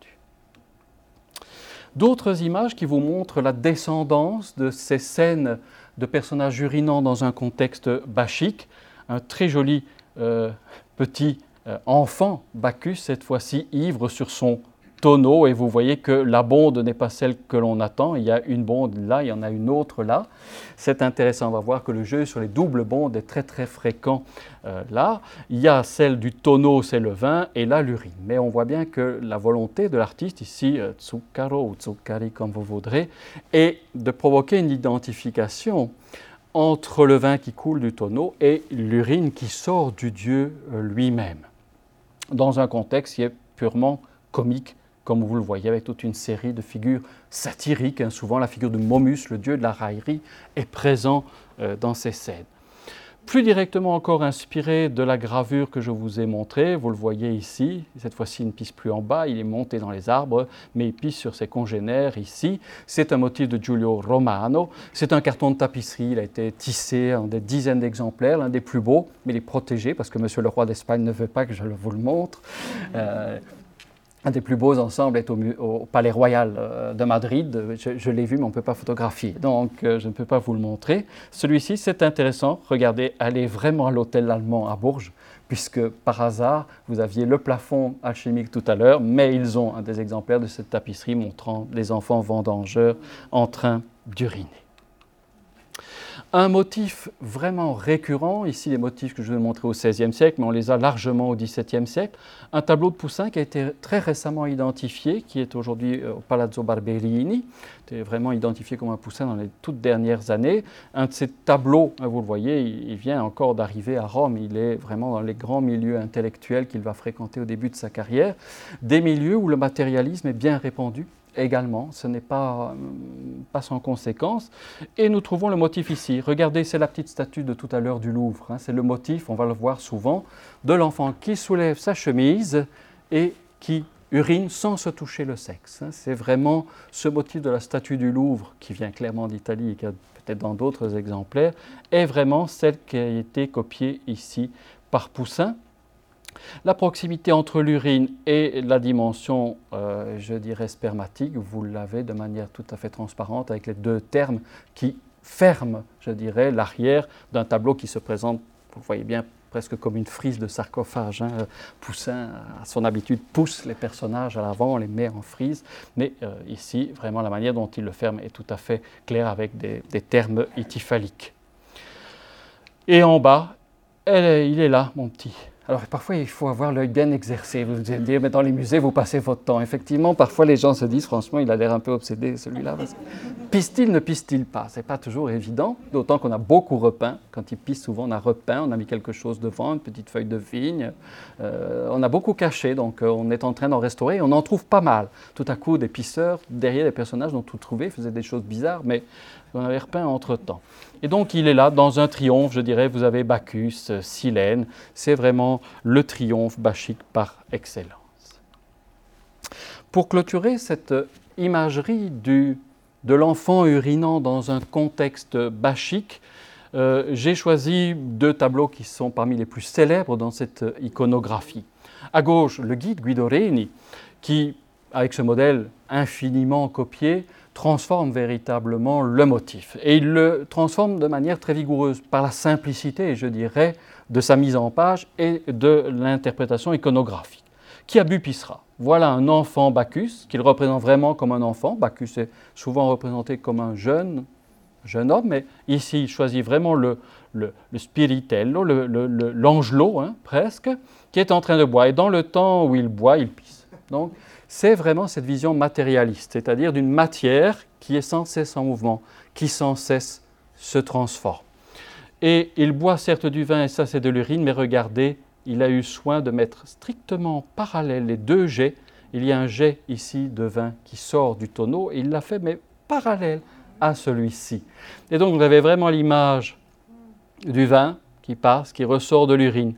[SPEAKER 4] D'autres images qui vous montrent la descendance de ces scènes de personnages urinant dans un contexte bachique. Un très joli euh, petit euh, enfant, Bacchus, cette fois-ci ivre sur son tonneau et vous voyez que la bonde n'est pas celle que l'on attend. Il y a une bonde là, il y en a une autre là. C'est intéressant, on va voir que le jeu sur les doubles bondes est très très fréquent euh, là. Il y a celle du tonneau, c'est le vin, et là l'urine. Mais on voit bien que la volonté de l'artiste ici, euh, Tsukaro ou Tsukari comme vous voudrez, est de provoquer une identification entre le vin qui coule du tonneau et l'urine qui sort du Dieu euh, lui-même, dans un contexte qui est purement comique comme vous le voyez, avec toute une série de figures satiriques. Hein. Souvent, la figure de Momus, le dieu de la raillerie, est présent euh, dans ces scènes. Plus directement encore inspiré de la gravure que je vous ai montrée, vous le voyez ici, cette fois-ci il ne pisse plus en bas, il est monté dans les arbres, mais il pisse sur ses congénères ici. C'est un motif de Giulio Romano, c'est un carton de tapisserie, il a été tissé en des dizaines d'exemplaires, l'un des plus beaux, mais il est protégé parce que Monsieur le roi d'Espagne ne veut pas que je vous le montre. Euh, un des plus beaux ensembles est au, Palais Royal euh, de Madrid. Je, l'ai vu, mais on ne peut pas photographier, donc euh, je ne peux pas vous le montrer. Celui-ci, c'est intéressant. Regardez, allez vraiment à l'hôtel allemand à Bourges, puisque par hasard, vous aviez le plafond alchimique tout à l'heure, mais ils ont un des exemplaires de cette tapisserie montrant les enfants vendangeurs en train d'uriner. Un motif vraiment récurrent, ici les motifs que je vais montrer au XVIe siècle, mais on les a largement au XVIIe siècle, un tableau de Poussin qui a été très récemment identifié, qui est aujourd'hui euh, au Palazzo Barberini, qui est vraiment identifié comme un Poussin dans les toutes dernières années. Un de ces tableaux, hein, vous le voyez, il vient encore d'arriver à Rome, il est vraiment dans les grands milieux intellectuels qu'il va fréquenter au début de sa carrière, des milieux où le matérialisme est bien répandu, également, ce n'est pas, pas, sans conséquence. Et nous trouvons le motif ici. Regardez, c'est la petite statue de tout à l'heure du Louvre. Hein. C'est le motif, on va le voir souvent, de l'enfant qui soulève sa chemise et qui urine sans se toucher le sexe. Hein. C'est vraiment ce motif de la statue du Louvre, qui vient clairement d'Italie et qui a peut-être dans d'autres exemplaires, est vraiment celle qui a été copiée ici par Poussin. La proximité entre l'urine et la dimension, euh, je dirais, spermatique, vous l'avez de manière tout à fait transparente avec les deux termes qui ferment, je dirais, l'arrière d'un tableau qui se présente, vous voyez bien, presque comme une frise de sarcophage. Hein. Poussin, à son habitude, pousse les personnages à l'avant, on les met en frise, mais euh, ici, vraiment, la manière dont il le ferme est tout à fait claire avec des, termes ityphaliques. Et en bas, il est là, mon petit. Alors parfois, il faut avoir l'œil bien exercé. Vous allez dire, mais dans les musées, vous passez votre temps. Effectivement, parfois, les gens se disent, franchement, il a l'air un peu obsédé, celui-là. Pisse-t-il, ne pisse-t-il pas? C'est pas toujours évident, d'autant qu'on a beaucoup repeint. Quand il pisse, souvent, on a repeint, on a mis quelque chose devant, une petite feuille de vigne. Euh, on a beaucoup caché, donc euh, on est en train d'en restaurer. on en trouve pas mal. Tout à coup, des pisseurs, derrière les personnages dont tout trouvé, faisaient des choses bizarres, mais on avait repeint entre-temps. Et donc il est là dans un triomphe, je dirais, vous avez Bacchus, Silène, c'est vraiment le triomphe bachique par excellence. Pour clôturer cette imagerie de l'enfant urinant dans un contexte bachique, euh, j'ai choisi deux tableaux qui sont parmi les plus célèbres dans cette iconographie. À gauche, le guide Guido Reni, qui, avec ce modèle infiniment copié, transforme véritablement le motif. Et il le transforme de manière très vigoureuse, par la simplicité, je dirais, de sa mise en page et de l'interprétation iconographique. Qui a bu pissera Voilà un enfant Bacchus, qu'il représente vraiment comme un enfant. Bacchus est souvent représenté comme un jeune, jeune homme, mais ici il choisit vraiment le, le, le spiritello, l'angelot hein, presque, qui est en train de boire. Et dans le temps où il boit, il pisse. Donc c'est vraiment cette vision matérialiste, c'est-à-dire d'une matière qui est sans cesse en mouvement, qui sans cesse se transforme. Et il boit certes du vin, et ça c'est de l'urine, mais regardez, il a eu soin de mettre strictement parallèle les deux jets. Il y a un jet ici de vin qui sort du tonneau, et il l'a fait, mais parallèle à celui-ci. Et donc vous avez vraiment l'image du vin qui passe, qui ressort de l'urine.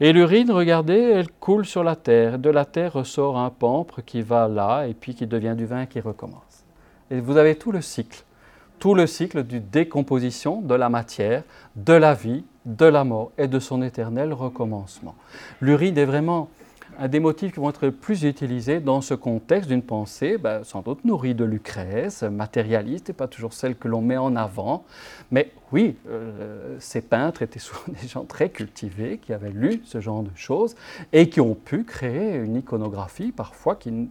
[SPEAKER 4] Et l'urine, regardez, elle coule sur la terre. De la terre ressort un pampre qui va là et puis qui devient du vin qui recommence. Et vous avez tout le cycle, tout le cycle de décomposition de la matière, de la vie, de la mort et de son éternel recommencement. L'urine est vraiment un des motifs qui vont être plus utilisés dans ce contexte d'une pensée ben, sans doute nourrie de Lucrèce, matérialiste et pas toujours celle que l'on met en avant. Mais oui, euh, ces peintres étaient souvent des gens très cultivés qui avaient lu ce genre de choses et qui ont pu créer une iconographie parfois qui,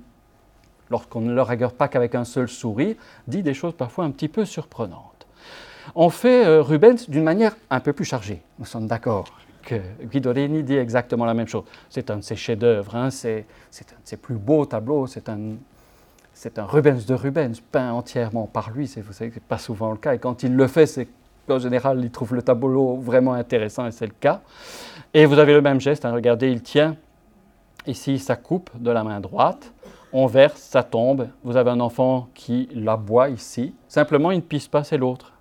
[SPEAKER 4] lorsqu'on ne leur regarde pas qu'avec un seul sourire, dit des choses parfois un petit peu surprenantes. On fait euh, Rubens d'une manière un peu plus chargée, nous sommes d'accord que Guidorini dit exactement la même chose. C'est un de ses chefs-d'œuvre, hein, c'est, un de ses plus beaux tableaux, c'est un, Rubens de Rubens, peint entièrement par lui. Vous savez que ce n'est pas souvent le cas. Et quand il le fait, c'est qu'en général, il trouve le tableau vraiment intéressant, et c'est le cas. Et vous avez le même geste, hein, regardez, il tient ici sa coupe de la main droite, on verse, ça tombe, vous avez un enfant qui la boit ici, simplement il ne pisse pas, c'est l'autre,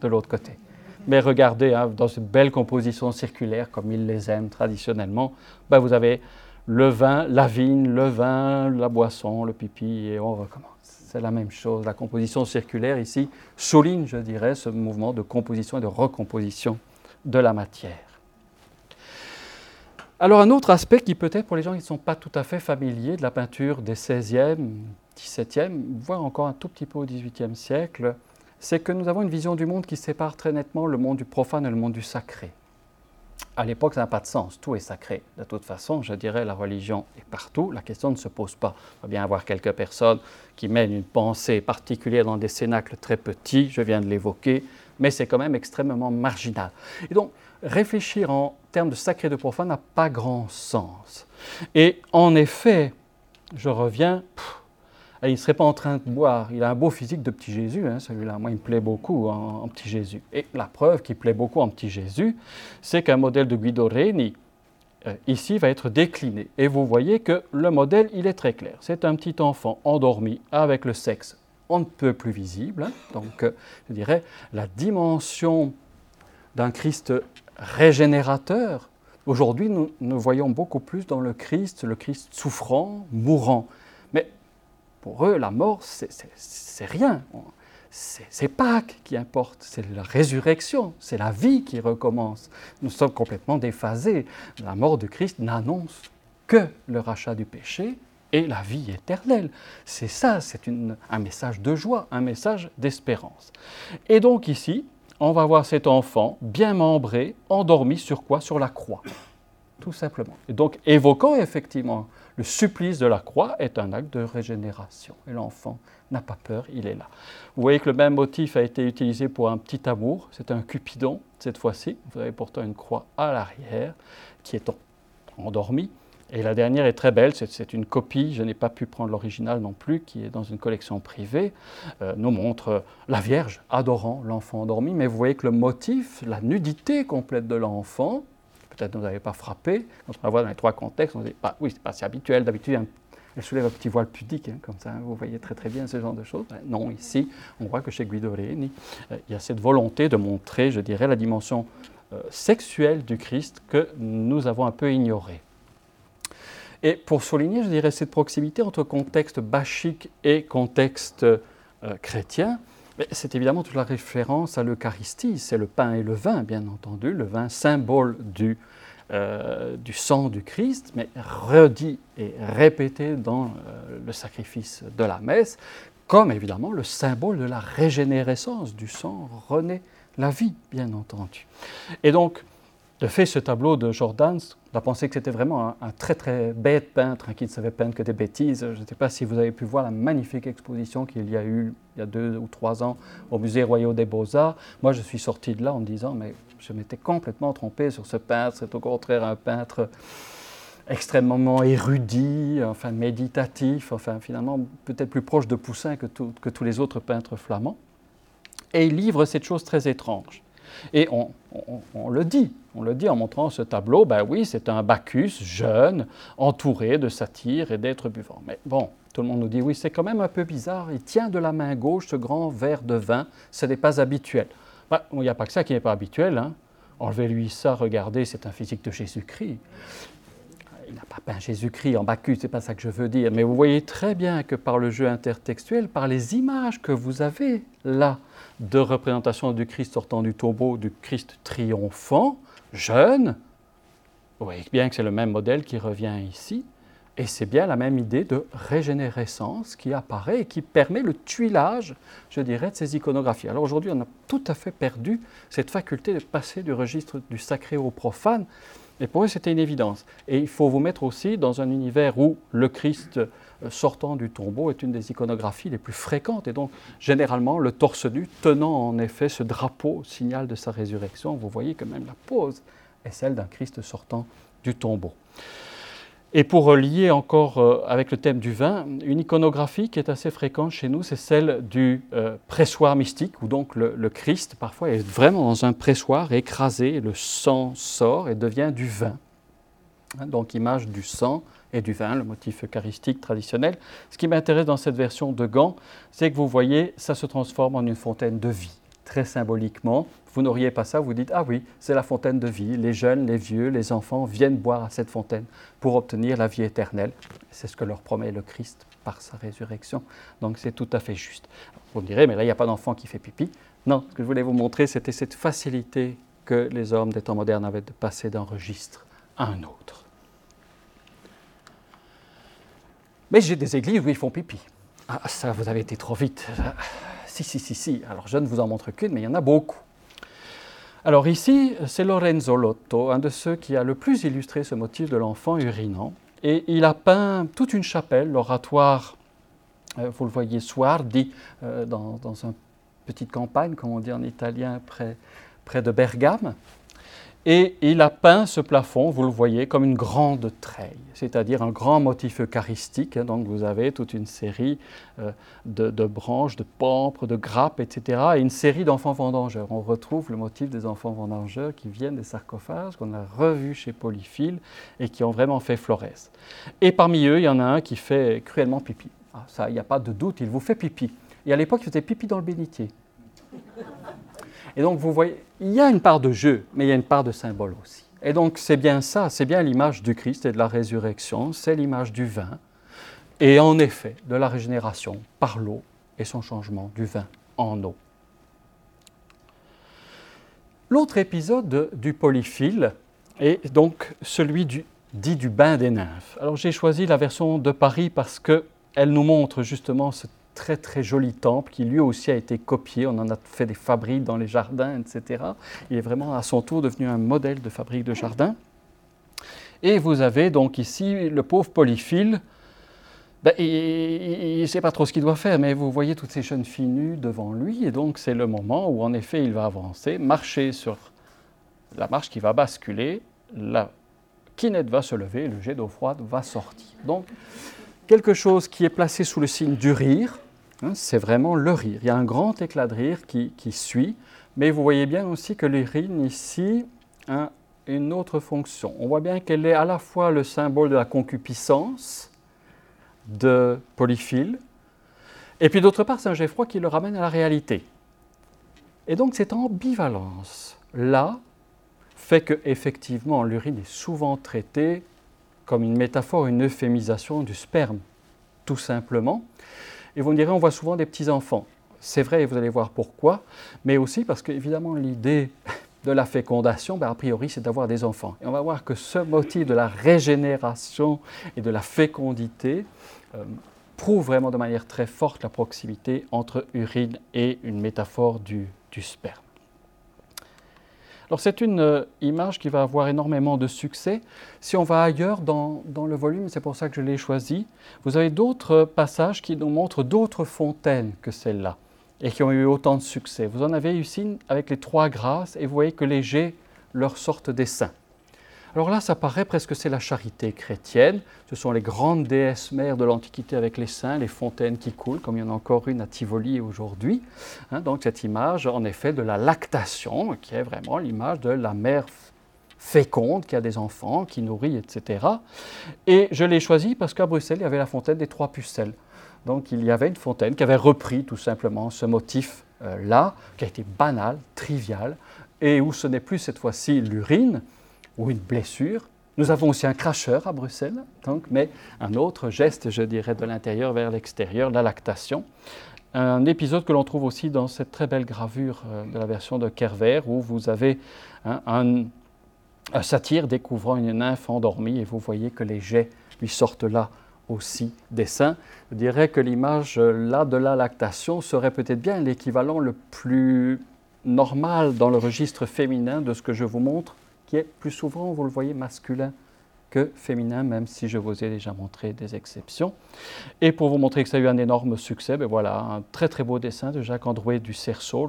[SPEAKER 4] de l'autre côté. Mais regardez, hein, dans cette belle composition circulaire, comme ils les aiment traditionnellement, ben vous avez le vin, la vigne, le vin, la boisson, le pipi, et on recommence. C'est la même chose. La composition circulaire ici souligne, je dirais, ce mouvement de composition et de recomposition de la matière. Alors un autre aspect qui peut-être pour les gens qui ne sont pas tout à fait familiers de la peinture des 16e, 17e, voire encore un tout petit peu au 18e siècle, c'est que nous avons une vision du monde qui sépare très nettement le monde du profane et le monde du sacré. À l'époque, ça n'a pas de sens, tout est sacré. De toute façon, je dirais, la religion est partout, la question ne se pose pas. Il va bien avoir quelques personnes qui mènent une pensée particulière dans des cénacles très petits, je viens de l'évoquer, mais c'est quand même extrêmement marginal. Et donc, réfléchir en termes de sacré et de profane n'a pas grand sens. Et en effet, je reviens, il ne serait pas en train de boire. Il a un beau physique de petit Jésus, hein, celui-là. Moi, il me plaît beaucoup en, petit Jésus. Et la preuve qu'il plaît beaucoup en petit Jésus, c'est qu'un modèle de Guido Reni, euh, ici, va être décliné. Et vous voyez que le modèle, il est très clair. C'est un petit enfant endormi avec le sexe on ne peut plus visible. Hein. Donc, euh, je dirais, la dimension d'un Christ régénérateur Aujourd'hui, nous, nous voyons beaucoup plus dans le Christ, le Christ souffrant, mourant. Pour eux, la mort, c'est rien. C'est Pâques qui importe, c'est la résurrection, c'est la vie qui recommence. Nous sommes complètement déphasés. La mort de Christ n'annonce que le rachat du péché et la vie éternelle. C'est ça, c'est un message de joie, un message d'espérance. Et donc ici, on va voir cet enfant bien membré, endormi sur quoi? Sur la croix, tout simplement. Et donc évoquant effectivement le supplice de la croix est un acte de régénération. Et l'enfant n'a pas peur, il est là. Vous voyez que le même motif a été utilisé pour un petit amour, c'est un cupidon cette fois-ci. Vous avez pourtant une croix à l'arrière qui est endormie. Et la dernière est très belle, c'est une copie, je n'ai pas pu prendre l'original non plus, qui est dans une collection privée, euh, nous montre la Vierge adorant l'enfant endormi, mais vous voyez que le motif, la nudité complète de l'enfant, peut-être ne vous avez pas frappé, quand on la voit dans les trois contextes, on se dit, bah, oui, c'est pas si habituel, d'habitude elle soulève un petit voile pudique, hein, comme ça, vous voyez très très bien ce genre de choses. Ben, non, ici, on voit que chez Guido Reni, euh, il y a cette volonté de montrer, je dirais, la dimension euh, sexuelle du Christ que nous avons un peu ignorée. Et pour souligner, je dirais, cette proximité entre contexte bachique et contexte euh, chrétien, c'est évidemment toute la référence à l'Eucharistie, c'est le pain et le vin, bien entendu, le vin symbole du, euh, sang du Christ, mais redit et répété dans euh, le sacrifice de la messe, comme évidemment le symbole de la régénérescence du sang renaît la vie, bien entendu. Et donc, de fait, ce tableau de Jordan, on a pensé que c'était vraiment un, très très bête peintre hein, qui ne savait peindre que des bêtises. Je ne sais pas si vous avez pu voir la magnifique exposition qu'il y a eu il y a deux ou trois ans au Musée Royal des Beaux-Arts. Moi, je suis sorti de là en me disant, mais je m'étais complètement trompé sur ce peintre. C'est au contraire un peintre extrêmement érudit, enfin méditatif, enfin finalement peut-être plus proche de Poussin que, que tous les autres peintres flamands. Et il livre cette chose très étrange. Et on, le dit, on le dit en montrant ce tableau, ben oui, c'est un Bacchus jeune, entouré de satyres et d'êtres buvants. Mais bon, tout le monde nous dit, oui, c'est quand même un peu bizarre, il tient de la main gauche ce grand verre de vin, ce n'est pas habituel. Ben, il n'y a pas que ça qui n'est pas habituel. Hein. Enlevez-lui ça, regardez, c'est un physique de Jésus-Christ. Il n'a pas peint Jésus-Christ en Bacchus, c'est pas ça que je veux dire. Mais vous voyez très bien que par le jeu intertextuel, par les images que vous avez là, de représentation du Christ sortant du tombeau, du Christ triomphant, jeune. Vous voyez bien que c'est le même modèle qui revient ici. Et c'est bien la même idée de régénérescence qui apparaît et qui permet le tuilage, je dirais, de ces iconographies. Alors aujourd'hui, on a tout à fait perdu cette faculté de passer du registre du sacré au profane. Et pour eux, c'était une évidence. Et il faut vous mettre aussi dans un univers où le Christ sortant du tombeau est une des iconographies les plus fréquentes. Et donc, généralement, le torse nu tenant en effet ce drapeau, signal de sa résurrection, vous voyez que même la pose est celle d'un Christ sortant du tombeau. Et pour lier encore euh, avec le thème du vin, une iconographie qui est assez fréquente chez nous, c'est celle du euh, pressoir mystique, où donc le, le, Christ parfois est vraiment dans un pressoir écrasé, le sang sort et devient du vin. Hein, donc image du sang et du vin, le motif eucharistique traditionnel. Ce qui m'intéresse dans cette version de Gand, c'est que vous voyez, ça se transforme en une fontaine de vie, très symboliquement. Vous n'auriez pas ça, vous dites, ah oui, c'est la fontaine de vie, les jeunes, les vieux, les enfants viennent boire à cette fontaine pour obtenir la vie éternelle. C'est ce que leur promet le Christ par sa résurrection. Donc c'est tout à fait juste. Vous me direz, mais là, il n'y a pas d'enfant qui fait pipi. Non, ce que je voulais vous montrer, c'était cette facilité que les hommes des temps modernes avaient de passer d'un registre à un autre. Mais j'ai des églises où ils font pipi. Ah, ça, vous avez été trop vite. Si, si, si, si. Alors, je ne vous en montre qu'une, mais il y en a beaucoup. Alors ici, c'est Lorenzo Lotto, un de ceux qui a le plus illustré ce motif de l'enfant urinant. Et il a peint toute une chapelle, l'oratoire, euh, vous le voyez, Suardi, euh, dans, dans, une petite campagne, comme on dit en italien, près de Bergame. Et il a peint ce plafond, vous le voyez, comme une grande treille, c'est-à-dire un grand motif eucharistique. Donc vous avez toute une série euh, de, branches, de pampres, de grappes, etc. Et une série d'enfants vendangeurs. On retrouve le motif des enfants vendangeurs qui viennent des sarcophages, qu'on a revus chez Polyphile et qui ont vraiment fait florès. Et parmi eux, il y en a un qui fait cruellement pipi. Ah, ça, il n'y a pas de doute, il vous fait pipi. Et à l'époque, il faisait pipi dans le bénitier. Et donc, vous voyez, il y a une part de jeu, mais il y a une part de symbole aussi. Et donc c'est bien ça, c'est bien l'image du Christ et de la résurrection, c'est l'image du vin, et en effet de la régénération par l'eau et son changement du vin en eau. L'autre épisode du polyphile est donc celui dit du bain des nymphes. Alors j'ai choisi la version de Paris parce qu'elle nous montre justement ce très très joli temple qui lui aussi a été copié. On en a fait des fabriques dans les jardins, etc. Il est vraiment à son tour devenu un modèle de fabrique de jardin. Et vous avez donc ici le pauvre Polyphile. Ben, il ne sait pas trop ce qu'il doit faire, mais vous voyez toutes ces jeunes filles nues devant lui, et donc c'est le moment où en effet il va avancer, marcher sur la marche qui va basculer, la quinette va se lever, le jet d'eau froide va sortir. Donc quelque chose qui est placé sous le signe du rire, Hein, c'est vraiment le rire. Il y a un grand éclat de rire qui, suit, mais vous voyez bien aussi que l'urine ici a une autre fonction. On voit bien qu'elle est à la fois le symbole de la concupiscence de Polyphile, et puis d'autre part, c'est un jet qui le ramène à la réalité. Et donc cette ambivalence-là fait que effectivement l'urine est souvent traitée comme une métaphore, une euphémisation du sperme, tout simplement. Et vous me direz, on voit souvent des petits-enfants. C'est vrai, et vous allez voir pourquoi, mais aussi parce qu'évidemment, l'idée de la fécondation, ben, a priori, c'est d'avoir des enfants. Et on va voir que ce motif de la régénération et de la fécondité euh, prouve vraiment de manière très forte la proximité entre urine et une métaphore du sperme. Alors c'est une euh, image qui va avoir énormément de succès. Si on va ailleurs dans, le volume, c'est pour ça que je l'ai choisi, vous avez d'autres passages qui nous montrent d'autres fontaines que celle-là et qui ont eu autant de succès. Vous en avez ici avec les trois grâces et vous voyez que les jets leur sortent des saints. Alors là, ça paraît presque c'est la charité chrétienne. Ce sont les grandes déesses mères de l'Antiquité avec les saints, les fontaines qui coulent, comme il y en a encore une à Tivoli aujourd'hui. Hein, donc cette image, en effet, de la lactation, qui est vraiment l'image de la mère féconde, qui a des enfants, qui nourrit, etc. Et je l'ai choisi parce qu'à Bruxelles, il y avait la fontaine des trois pucelles. Donc il y avait une fontaine qui avait repris tout simplement ce motif-là, qui a été banal, trivial, et où ce n'est plus cette fois-ci l'urine, ou une blessure. Nous avons aussi un cracheur à Bruxelles, donc, mais un autre geste, je dirais, de l'intérieur vers l'extérieur, la lactation. Un épisode que l'on trouve aussi dans cette très belle gravure euh, de la version de Kerver, où vous avez hein, un, un, satyre découvrant une nymphe endormie, et vous voyez que les jets lui sortent là aussi des seins. Je dirais que l'image là de la lactation serait peut-être bien l'équivalent le plus normal dans le registre féminin de ce que je vous montre qui est plus souvent, vous le voyez, masculin que féminin, même si je vous ai déjà montré des exceptions. Et pour vous montrer que ça a eu un énorme succès, ben voilà, un très très beau dessin de Jacques Androuet du Cerceau,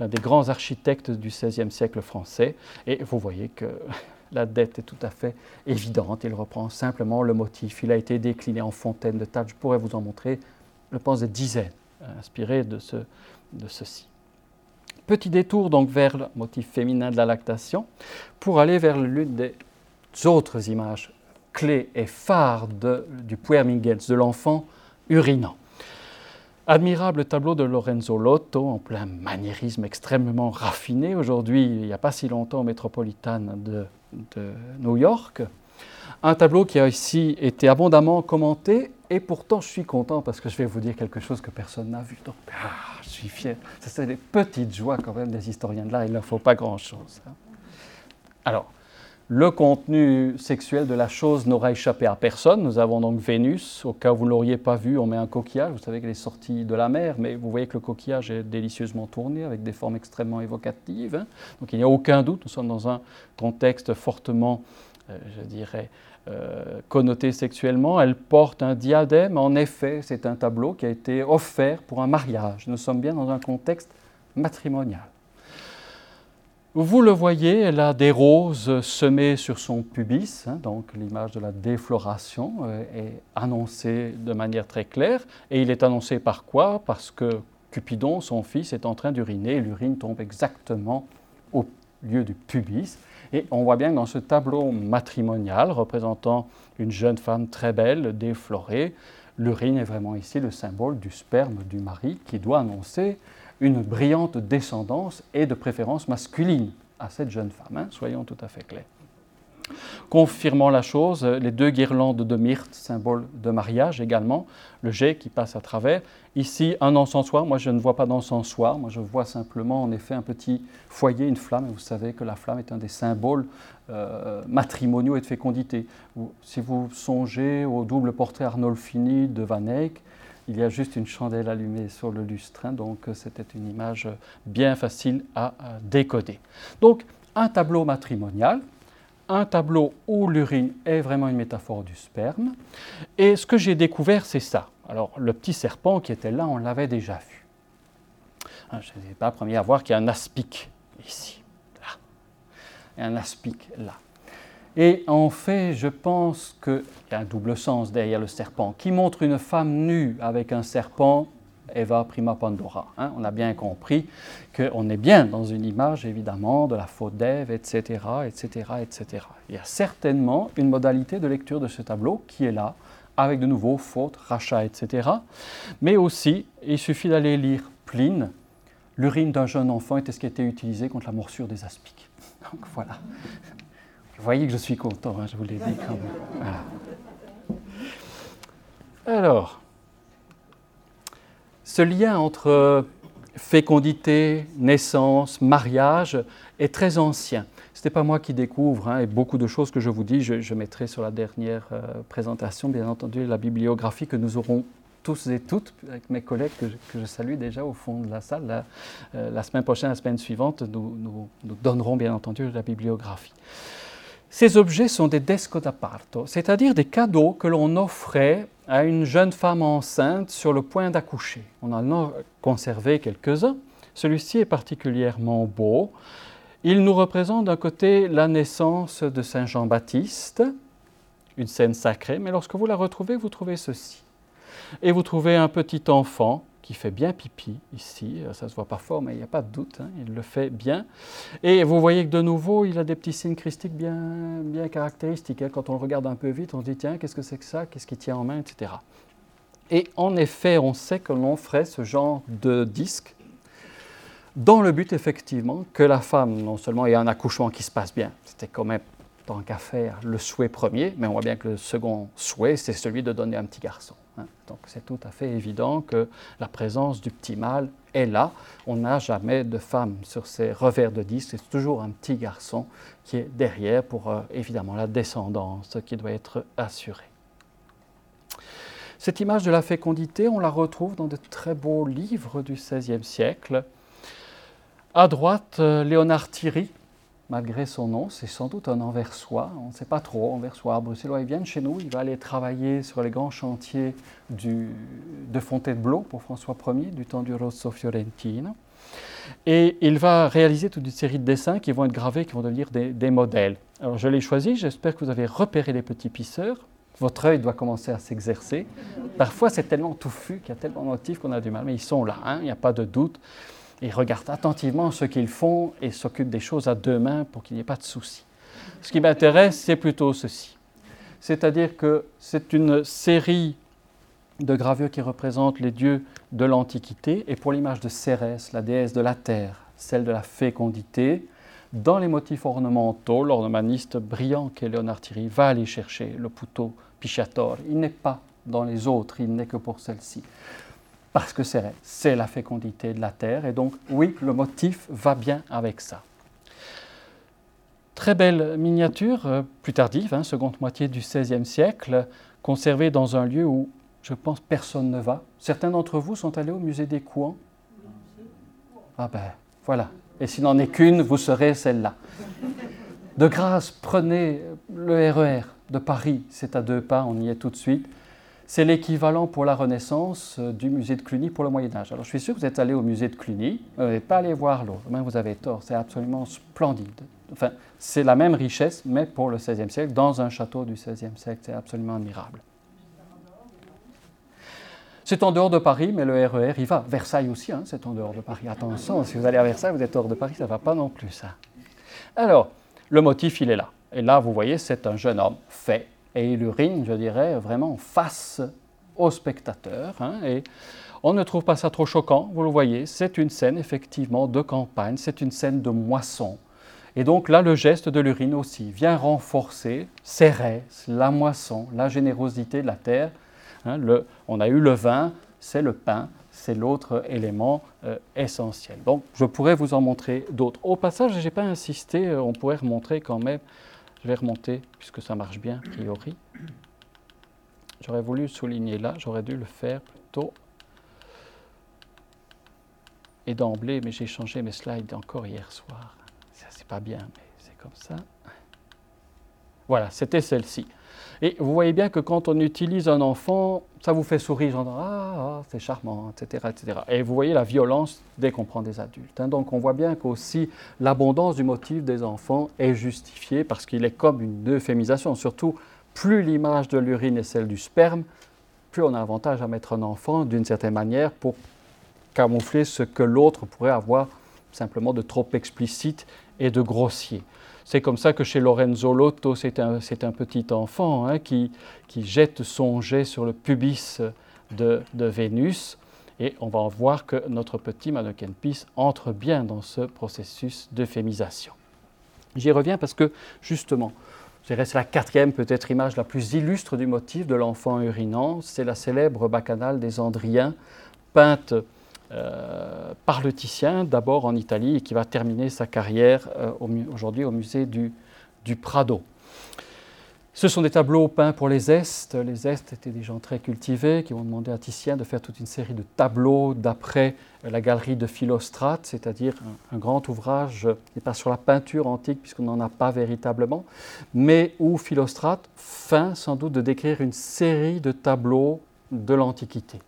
[SPEAKER 4] l'un des grands architectes du XVIe siècle français. Et vous voyez que la dette est tout à fait évidente. Il reprend simplement le motif. Il a été décliné en fontaine de tâches. Je pourrais vous en montrer, je pense, des dizaines inspirées de, ce, de ceci. Petit détour donc vers le motif féminin de la lactation pour aller vers l'une des autres images clés et phares du Puermingens, de l'enfant urinant. Admirable tableau de Lorenzo Lotto, en plein maniérisme extrêmement raffiné, aujourd'hui, il n'y a pas si longtemps, au Metropolitan de, de, New York. Un tableau qui a ici été abondamment commenté, et pourtant je suis content parce que je vais vous dire quelque chose que personne n'a vu. Donc, ah, suis fier. C'est des petites joies quand même des historiens de l'art, il ne leur faut pas grand-chose. Hein. Alors, le contenu sexuel de la chose n'aura échappé à personne. Nous avons donc Vénus. Au cas où vous ne l'auriez pas vu, on met un coquillage. Vous savez qu'elle est sortie de la mer, mais vous voyez que le coquillage est délicieusement tourné avec des formes extrêmement évocatives. Hein. Donc il n'y a aucun doute, nous sommes dans un contexte fortement, euh, je dirais, euh, connotée sexuellement, elle porte un diadème. En effet, c'est un tableau qui a été offert pour un mariage. Nous sommes bien dans un contexte matrimonial. Vous le voyez, elle a des roses semées sur son pubis, hein, donc l'image de la défloration euh, est annoncée de manière très claire. Et il est annoncé par quoi? Parce que Cupidon, son fils, est en train d'uriner, l'urine tombe exactement au lieu du pubis. Et on voit bien dans ce tableau matrimonial représentant une jeune femme très belle, déflorée, l'urine est vraiment ici le symbole du sperme du mari qui doit annoncer une brillante descendance et de préférence masculine à cette jeune femme, hein, soyons tout à fait clairs. Confirmant la chose, les deux guirlandes de myrte, symbole de mariage également, le jet qui passe à travers. Ici, un encensoir. Moi, je ne vois pas d'encensoir. Moi, je vois simplement, en effet, un petit foyer, une flamme. Et vous savez que la flamme est un des symboles euh, matrimoniaux et de fécondité. Si vous songez au double portrait Arnolfini de Van Eyck, il y a juste une chandelle allumée sur le lustre. Hein. donc, c'était une image bien facile à décoder. Donc, un tableau matrimonial un tableau où l'urine est vraiment une métaphore du sperme. Et ce que j'ai découvert, c'est ça. Alors, le petit serpent qui était là, on l'avait déjà vu. Hein, je n'ai pas premier à voir qu'il y a un aspic ici, là. Et un aspic là. Et en fait, je pense qu'il y a un double sens derrière le serpent. Qui montre une femme nue avec un serpent Eva prima Pandora. Hein. on a bien compris qu'on est bien dans une image, évidemment, de la faute d'Ève, etc., etc., etc. Il y a certainement une modalité de lecture de ce tableau qui est là, avec de nouveau faute, rachat, etc. Mais aussi, il suffit d'aller lire Pline, l'urine d'un jeune enfant était ce qui était utilisé contre la morsure des aspics. Donc voilà. Vous voyez que je suis content, hein, je vous l'ai dit quand même. Alors, ce lien entre fécondité, naissance, mariage est très ancien. Ce n'est pas moi qui découvre, hein, et beaucoup de choses que je vous dis, je, mettrai sur la dernière euh, présentation, bien entendu, la bibliographie que nous aurons tous et toutes, avec mes collègues que je, salue déjà au fond de la salle. Euh, la semaine prochaine, la semaine suivante, nous donnerons bien entendu la bibliographie. Ces objets sont des desco d'apparto, c'est-à-dire des cadeaux que l'on offrait à une jeune femme enceinte sur le point d'accoucher. On en a conservé quelques-uns. Celui-ci est particulièrement beau. Il nous représente d'un côté la naissance de Saint Jean-Baptiste, une scène sacrée, mais lorsque vous la retrouvez, vous trouvez ceci. Et vous trouvez un petit enfant qui fait bien pipi ici. Euh, ça ne se voit pas fort, mais il n'y a pas de doute, hein, il le fait bien. Et vous voyez que de nouveau, il a des petits signes christiques bien, bien caractéristiques. Hein. Quand on le regarde un peu vite, on se dit, tiens, qu'est-ce que c'est que ça? Qu'est-ce qu'il tient en main, etc. Et en effet, on sait que l'on ferait ce genre de disque dans le but, effectivement, que la femme, non seulement ait un accouchement qui se passe bien, c'était quand même, tant qu'à faire, le souhait premier, mais on voit bien que le second souhait, c'est celui de donner un petit garçon. Hein. Donc c'est tout à fait évident que la présence du petit mâle est là. On n'a jamais de femme sur ces revers de disque, c'est toujours un petit garçon qui est derrière pour euh, évidemment la descendance qui doit être assurée. Cette image de la fécondité, on la retrouve dans de très beaux livres du XVIe siècle. À droite, euh, Léonard Thierry, malgré son nom, c'est sans doute un Anversois, on ne sait pas trop, Anversois, bruxellois, il vient de chez nous, il va aller travailler sur les grands chantiers de Fontainebleau pour François Ier, du temps du Rosso Fiorentino. Et il va réaliser toute une série de dessins qui vont être gravés, qui vont devenir des, des modèles. Alors je l'ai choisi, j'espère que vous avez repéré les petits pisseurs. Votre œil doit commencer à s'exercer. Parfois c'est tellement touffu qu'il y a tellement de motifs qu'on a du mal, mais ils sont là, hein, il n'y a pas de doute. Ils regardent attentivement ce qu'ils font et s'occupent des choses à deux mains pour qu'il n'y ait pas de soucis. Ce qui m'intéresse, c'est plutôt ceci. C'est-à-dire que c'est une série de gravures qui représentent les dieux de l'Antiquité. Et pour l'image de Cérès, la déesse de la terre, celle de la fécondité, dans les motifs ornementaux, l'ornemaniste brillant qu'est Léonard Thierry va aller chercher le puto pichator. Il n'est pas dans les autres, il n'est que pour celle-ci parce que c'est la fécondité de la terre. Et donc, oui, le motif va bien avec ça. Très belle miniature, euh, plus tardive, hein, seconde moitié du XVIe siècle, conservée dans un lieu où, je pense, personne ne va. Certains d'entre vous sont allés au musée des Couans Ah ben, voilà. Et s'il n'en est qu'une, vous serez celle-là. De grâce, prenez le RER e de Paris, c'est à deux pas, on y est tout de suite. C'est l'équivalent pour la Renaissance euh, du musée de Cluny pour le Moyen Âge. Alors je suis sûr que vous êtes allé au musée de Cluny, vous n'êtes pas allé voir l'autre, mais vous avez tort, c'est absolument splendide. Enfin, c'est la même richesse, mais pour le XVIe siècle, dans un château du XVIe siècle, c'est absolument admirable. C'est en dehors de Paris, mais le RER e y va. Versailles aussi, hein, c'est en dehors de Paris. Attention, si vous allez à Versailles, vous êtes hors de Paris, ça ne va pas non plus, ça. Alors, le motif, il est là. Et là, vous voyez, c'est un jeune homme fait et il urine, je dirais, vraiment face au spectateur. Hein, et on ne trouve pas ça trop choquant, vous le voyez, c'est une scène effectivement de campagne, c'est une scène de moisson. Et donc là, le geste de l'urine aussi vient renforcer Cérès, la moisson, la générosité de la terre. Hein, on a eu le vin, c'est le pain, c'est l'autre élément euh, essentiel. Donc je pourrais vous en montrer d'autres. Au passage, je n'ai pas insisté, euh, on pourrait remontrer quand même. Je vais remonter puisque ça marche bien a priori. J'aurais voulu souligner là, j'aurais dû le faire plutôt et d'emblée, mais j'ai changé mes slides encore hier soir. Ça, c'est pas bien, mais c'est comme ça. Voilà, c'était celle-ci. Et vous voyez bien que quand on utilise un enfant, ça vous fait sourire, genre ah, ah, c'est charmant, etc., etc. Et vous voyez la violence dès qu'on prend des adultes. Hein. Donc on voit bien qu'aussi l'abondance du motif des enfants est justifiée parce qu'il est comme une euphémisation. Surtout, plus l'image de l'urine est celle du sperme, plus on a avantage à mettre un enfant d'une certaine manière pour camoufler ce que l'autre pourrait avoir simplement de trop explicite et de grossier. C'est comme ça que chez Lorenzo Lotto, c'est un, petit enfant hein, qui, jette son jet sur le pubis de, Vénus. Et on va voir que notre petit mannequin Pis entre bien dans ce processus d'euphémisation. J'y reviens parce que, justement, c'est la quatrième peut-être image la plus illustre du motif de l'enfant urinant. C'est la célèbre bacchanale des Andriens, peinte euh, par le Titien, d'abord en Italie, et qui va terminer sa carrière euh, aujourd'hui au musée du, Prado. Ce sont des tableaux peints pour les Estes. Les Estes étaient des gens très cultivés qui ont demandé à Titien de faire toute une série de tableaux d'après la galerie de Philostrate, c'est-à-dire un, grand ouvrage, et pas sur la peinture antique puisqu'on n'en a pas véritablement, mais où Philostrate feint sans doute de décrire une série de tableaux de l'Antiquité.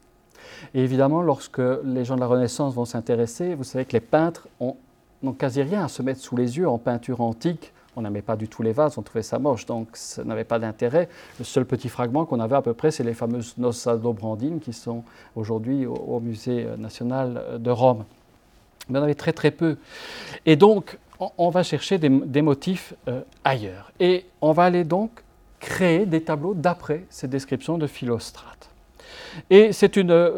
[SPEAKER 4] Et évidemment, lorsque les gens de la Renaissance vont s'intéresser, vous savez que les peintres n'ont quasi rien à se mettre sous les yeux en peinture antique. On n'aimait pas du tout les vases, on trouvait ça moche, donc ça n'avait pas d'intérêt. Le seul petit fragment qu'on avait à peu près, c'est les fameuses Noces d'Obrandine qui sont aujourd'hui au, Musée national de Rome. Mais on avait très très peu. Et donc, on, va chercher des, motifs euh, ailleurs. Et on va aller donc créer des tableaux d'après ces descriptions de Philostrate. Et c'est une,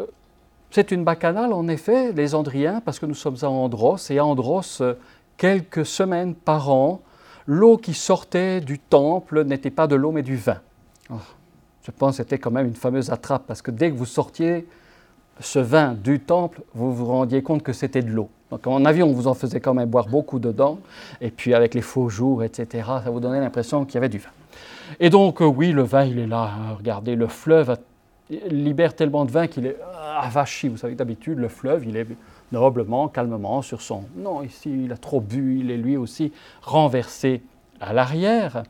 [SPEAKER 4] c'est une bacchanale, en effet, les Andriens, parce que nous sommes à Andros, et à Andros, quelques semaines par an, l'eau qui sortait du temple n'était pas de l'eau, mais du vin. Oh, je pense que c'était quand même une fameuse attrape, parce que dès que vous sortiez ce vin du temple, vous vous rendiez compte que c'était de l'eau. Donc en avion, on vous en faisait quand même boire beaucoup dedans, et puis avec les faux jours, etc., ça vous donnait l'impression qu'il y avait du vin. Et donc, euh, oui, le vin, il est là. Hein. Regardez, le fleuve libère tellement de vin qu'il est avachi. Vous savez, d'habitude, le fleuve, il est noblement, calmement sur son. Non, ici, il a trop bu, il est lui aussi renversé à l'arrière.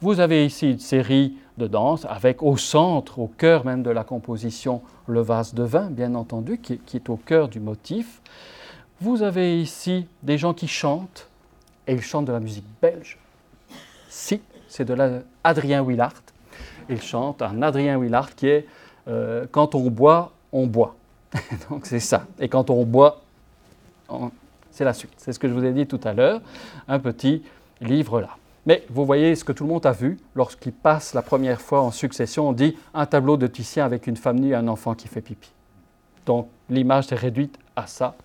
[SPEAKER 4] Vous avez ici une série de danses avec au centre, au cœur même de la composition, le vase de vin, bien entendu, qui, est au cœur du motif. Vous avez ici des gens qui chantent, et ils chantent de la musique belge. Si, c'est de l'Adrien Willard. Il chante un Adrien Willard qui est euh, quand on boit, on boit. Donc c'est ça. Et quand on boit, c'est la suite. C'est ce que je vous ai dit tout à l'heure, un petit livre là. Mais vous voyez ce que tout le monde a vu lorsqu'il passe la première fois en succession, on dit un tableau de Titien avec une femme nue et un enfant qui fait pipi. Donc l'image est réduite à ça.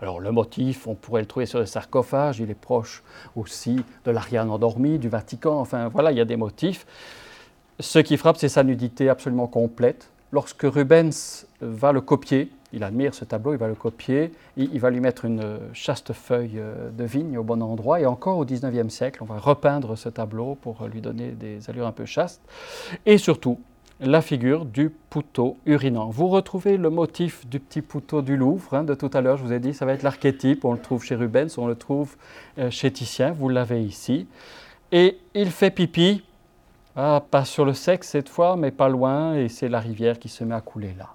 [SPEAKER 4] Alors le motif, on pourrait le trouver sur les sarcophages, il est proche aussi de l'Ariane endormie, du Vatican, enfin voilà, il y a des motifs. Ce qui frappe, c'est sa nudité absolument complète. Lorsque Rubens va le copier, il admire ce tableau, il va le copier, il, va lui mettre une chaste feuille euh, de vigne au bon endroit. Et encore au XIXe siècle, on va repeindre ce tableau pour lui donner des allures un peu chastes. Et surtout, la figure du poutot urinant. Vous retrouvez le motif du petit poutot du Louvre hein, de tout à l'heure, je vous ai dit, ça va être l'archétype, on le trouve chez Rubens, on le trouve euh, chez Titien, vous l'avez ici. Et il fait pipi ah, pas sur le sexe cette fois, mais pas loin, et c'est la rivière qui se met à couler là.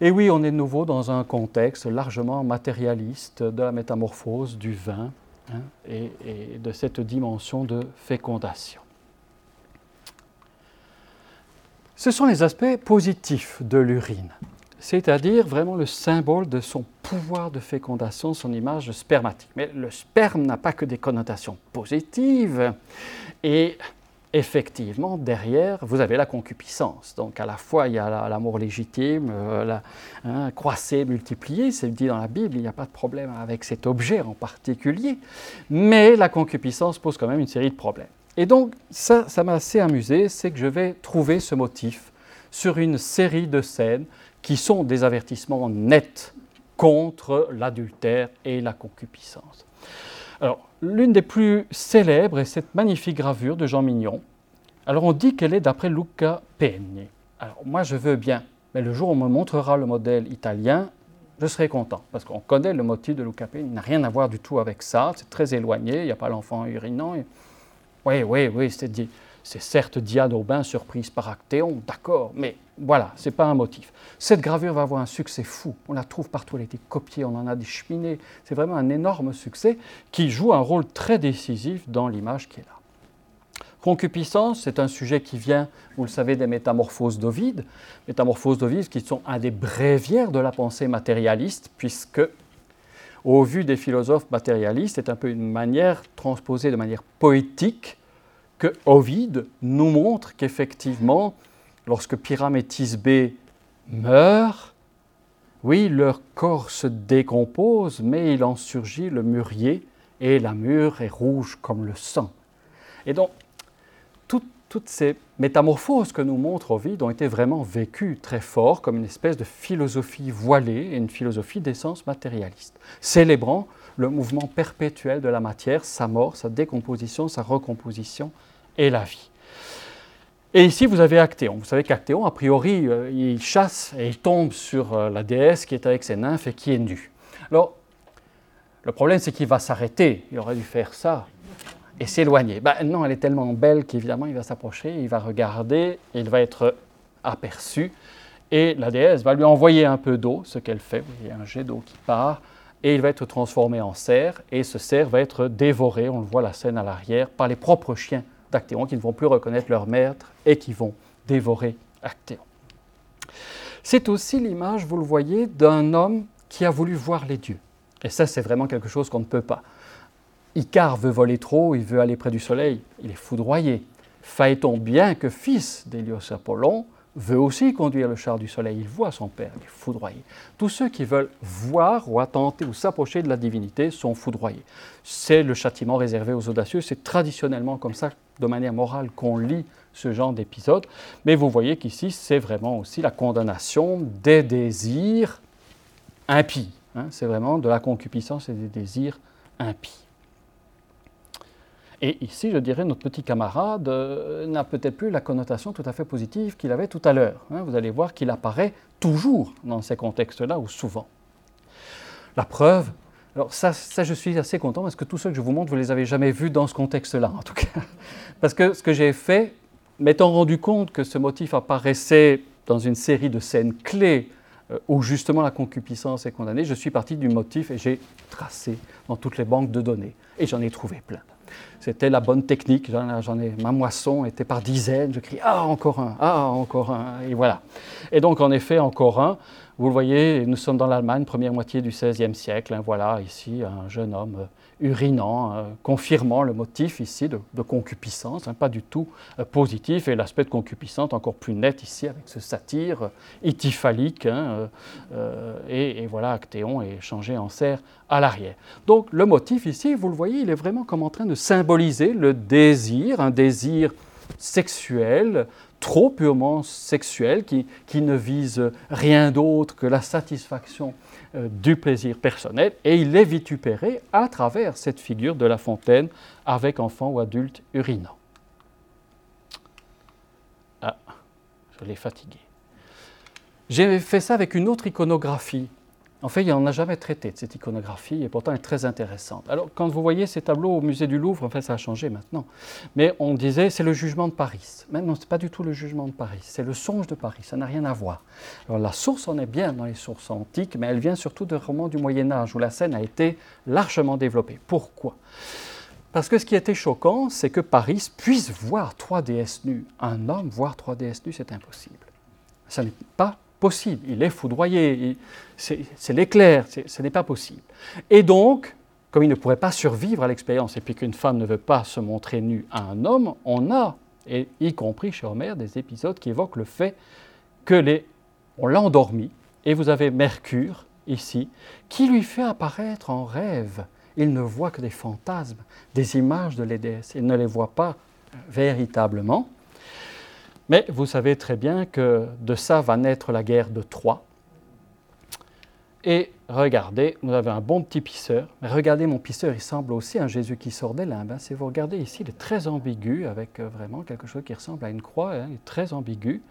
[SPEAKER 4] Et oui, on est de nouveau dans un contexte largement matérialiste de la métamorphose du vin hein, et, de cette dimension de fécondation. Ce sont les aspects positifs de l'urine, c'est-à-dire vraiment le symbole de son pouvoir de fécondation, son image spermatique. Mais le sperme n'a pas que des connotations positives, et effectivement, derrière, vous avez la concupiscence. Donc à la fois, il y a l'amour légitime, euh, la, hein, multiplié, c'est dit dans la Bible, il n'y a pas de problème avec cet objet en particulier, mais la concupiscence pose quand même une série de problèmes. Et donc, ça, ça m'a assez amusé, c'est que je vais trouver ce motif sur une série de scènes qui sont des avertissements nets contre l'adultère et la concupiscence. Alors, l'une des plus célèbres est cette magnifique gravure de Jean Mignon. Alors, on dit qu'elle est d'après Luca Pegni. Alors, moi, je veux bien, mais le jour où on me montrera le modèle italien, je serai content, parce qu'on connaît le motif de Luca Pegni, il n'a rien à voir du tout avec ça, c'est très éloigné, il n'y a pas l'enfant urinant. Oui, oui, oui, c'est dit. C'est certes Diane Aubin surprise par Actéon, d'accord, mais voilà, ce n'est pas un motif. Cette gravure va avoir un succès fou. On la trouve partout, elle a été copiée, on en a des cheminées. C'est vraiment un énorme succès qui joue un rôle très décisif dans l'image qui est là. Concupiscence, c'est un sujet qui vient, vous le savez, des métamorphoses d'Ovide. Métamorphoses d'Ovide qui sont un des bréviaires de la pensée matérialiste, puisque, au vu des philosophes matérialistes, c'est un peu une manière transposée de manière poétique que Ovide nous montre qu'effectivement, lorsque Pyram et Thisbé meurent, oui, leur corps se décompose, mais il en surgit le mûrier, et la mûre est rouge comme le sang. Et donc, toutes ces métamorphoses que nous montre Ovide ont été vraiment vécues très fort comme une espèce de philosophie voilée et une philosophie d'essence matérialiste, célébrant le mouvement perpétuel de la matière, sa mort, sa décomposition, sa recomposition et la vie. Et ici, vous avez Actéon. Vous savez qu'Actéon, a priori, euh, il chasse et il tombe sur euh, la déesse qui est avec ses nymphes et qui est nue. Alors, le problème, c'est qu'il va s'arrêter. Il aurait dû faire ça et s'éloigner. Ben, non, elle est tellement belle qu'évidemment, il va s'approcher, il va regarder, il va être aperçu. Et la déesse va lui envoyer un peu d'eau, ce qu'elle fait. Il y a un jet d'eau qui part et il va être transformé en cerf, et ce cerf va être dévoré, on le voit la scène à l'arrière, par les propres chiens qui ne vont plus reconnaître leur maître et qui vont dévorer Actéon. C'est aussi l'image, vous le voyez, d'un homme qui a voulu voir les dieux. Et ça, c'est vraiment quelque chose qu'on ne peut pas. Icare veut voler trop, il veut aller près du soleil, il est foudroyé. Phaéton, bien que fils d'Hélios Apollon, veut aussi conduire le char du soleil. Il voit son père, il est foudroyé. Tous ceux qui veulent voir ou attenter ou s'approcher de la divinité sont foudroyés. C'est le châtiment réservé aux audacieux. C'est traditionnellement comme ça, de manière morale, qu'on lit ce genre d'épisode. Mais vous voyez qu'ici, c'est vraiment aussi la condamnation des désirs impies. Hein. c'est vraiment de la concupiscence et des désirs impies. Et ici, je dirais, notre petit camarade euh, n'a peut-être plus la connotation tout à fait positive qu'il avait tout à l'heure. Hein. vous allez voir qu'il apparaît toujours dans ces contextes-là, ou souvent. La preuve, alors ça, je suis assez content parce que tous ceux que je vous montre, vous ne les avez jamais vus dans ce contexte-là, en tout cas. Parce que ce que j'ai fait, m'étant rendu compte que ce motif apparaissait dans une série de scènes clés euh, où justement la concupiscence est condamnée, je suis parti du motif et j'ai tracé dans toutes les banques de données. Et j'en ai trouvé plein. C'était la bonne technique. J'en ai, ma moisson était par dizaines. Je crie Ah, encore un, ah, encore un. Et voilà. Et donc, en effet, encore un. Vous le voyez, nous sommes dans l'Allemagne, première moitié du XVIe siècle. Hein, voilà, ici, un jeune homme euh, urinant, euh, confirmant le motif ici de, concupiscence, hein, pas du tout euh, positif, et l'aspect de concupiscence encore plus net ici avec ce satire ityphalique, hein, et, voilà, Actéon est changé en cerf à l'arrière. Donc le motif ici, vous le voyez, il est vraiment comme en train de symboliser le désir, un désir sexuel, trop purement sexuel, qui, ne vise rien d'autre que la satisfaction euh, du plaisir personnel, et il est vitupéré à travers cette figure de la fontaine avec enfant ou adulte urinant. Ah, je l'ai fatigué. J'ai fait ça avec une autre iconographie en fait, il n'en a jamais traité de cette iconographie et pourtant elle est très intéressante. Alors, quand vous voyez ces tableaux au musée du Louvre, en fait, ça a changé maintenant. Mais on disait c'est le jugement de Paris. Maintenant, ce n'est pas du tout le jugement de Paris, c'est le songe de Paris, ça n'a rien à voir. Alors, la source en est bien dans les sources antiques, mais elle vient surtout de romans du Moyen-Âge où la scène a été largement développée. Pourquoi? Parce que ce qui était choquant, c'est que Paris puisse voir trois déesses nues. Un homme voir trois déesses nues, c'est impossible. Ça n'est pas Il est foudroyé, c'est l'éclair, ce n'est pas possible. Et donc, comme il ne pourrait pas survivre à l'expérience, et puis qu'une femme ne veut pas se montrer nue à un homme, on a et y compris chez Homère des épisodes qui évoquent le fait que les, on l'a endormi, et vous avez Mercure ici, qui lui fait apparaître en rêve. Il ne voit que des fantasmes, des images de les déesses, il ne les voit pas véritablement. Mais vous savez très bien que de ça va naître la guerre de Troie. Et regardez, vous avez un bon petit pisseur. Mais regardez, mon pisseur, il semble aussi un Jésus qui sort des limbes. Hein. Si vous regardez ici, il est très ambigu, avec euh, vraiment quelque chose qui ressemble à une croix. Hein. Il est très ambigu.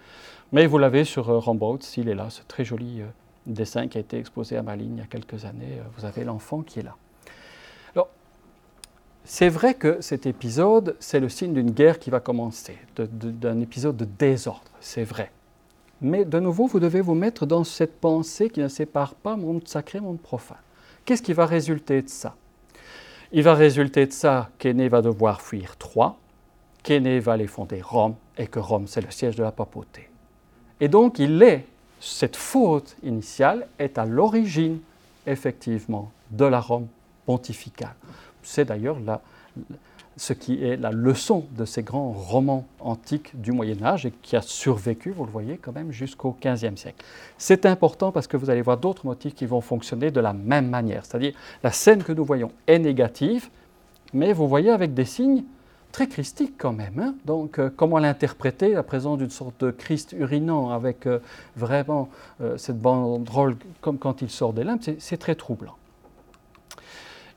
[SPEAKER 4] Mais vous l'avez sur euh, s'il est là, ce très joli euh, dessin qui a été exposé à Malines il y a quelques années. vous avez l'enfant qui est là. C'est vrai que cet épisode, c'est le signe d'une guerre qui va commencer, d'un épisode de désordre, c'est vrai. Mais de nouveau, vous devez vous mettre dans cette pensée qui ne sépare pas monde sacré, monde profane. Qu'est-ce qui va résulter de ça? Il va résulter de ça qu'Aîné va devoir fuir Troie, qu'Aîné va aller fonder Rome, et que Rome, c'est le siège de la papauté. Et donc, il est, cette faute initiale est à l'origine, effectivement, de la Rome pontificale. C'est d'ailleurs ce qui est la leçon de ces grands romans antiques du Moyen Âge et qui a survécu, vous le voyez, quand même jusqu'au XVe siècle. C'est important parce que vous allez voir d'autres motifs qui vont fonctionner de la même manière. C'est-à-dire, la scène que nous voyons est négative, mais vous voyez avec des signes très christiques quand même. Hein. Donc, euh, comment l'interpréter, la présence d'une sorte de Christ urinant avec euh, vraiment euh, cette banderole comme quand il sort des limbes, c'est très troublant.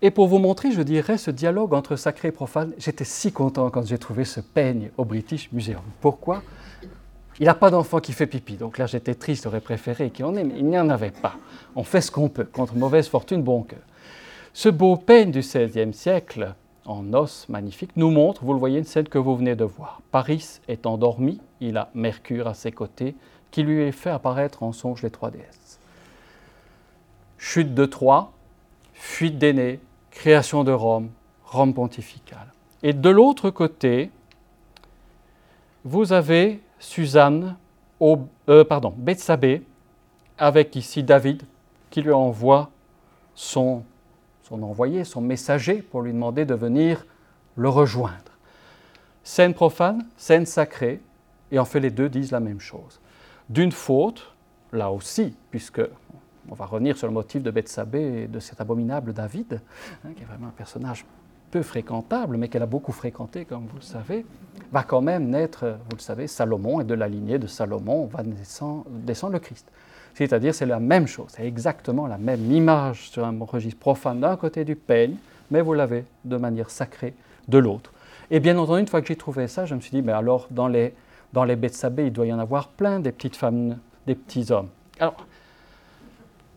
[SPEAKER 4] Et pour vous montrer, je dirais, ce dialogue entre sacré et profane, j'étais si content quand j'ai trouvé ce peigne au British Museum. Pourquoi? Il n'a pas d'enfant qui fait pipi, donc là j'étais triste, j'aurais préféré qu'il en ait, mais il n'y en avait pas. On fait ce qu'on peut, contre mauvaise fortune, bon cœur. Ce beau peigne du XVIe siècle, en os magnifique, nous montre, vous le voyez, une scène que vous venez de voir. Paris est endormi, il a Mercure à ses côtés, qui lui fait apparaître en songe les trois déesses. Chute de Troie, fuite d'aînés, création de Rome, Rome pontificale. Et de l'autre côté, vous avez Suzanne, euh, pardon, Bethsabée, avec ici David, qui lui envoie son, son envoyé, son messager, pour lui demander de venir le rejoindre. Scène profane, scène sacrée, et en fait les deux disent la même chose. D'une faute, là aussi, puisque on va revenir sur le motif de Bethsabée et de cet abominable David, hein, qui est vraiment un personnage peu fréquentable, mais qu'elle a beaucoup fréquenté, comme vous le savez, va quand même naître, vous le savez, Salomon, et de la lignée de Salomon va descendre, le Christ. C'est-à-dire, c'est la même chose, c'est exactement la même image sur un registre profane d'un côté du peigne, mais vous l'avez de manière sacrée de l'autre. Et bien entendu, une fois que j'ai trouvé ça, je me suis dit, mais alors, dans les, dans les Bethsabées, il doit y en avoir plein des petites femmes, des petits hommes. Alors,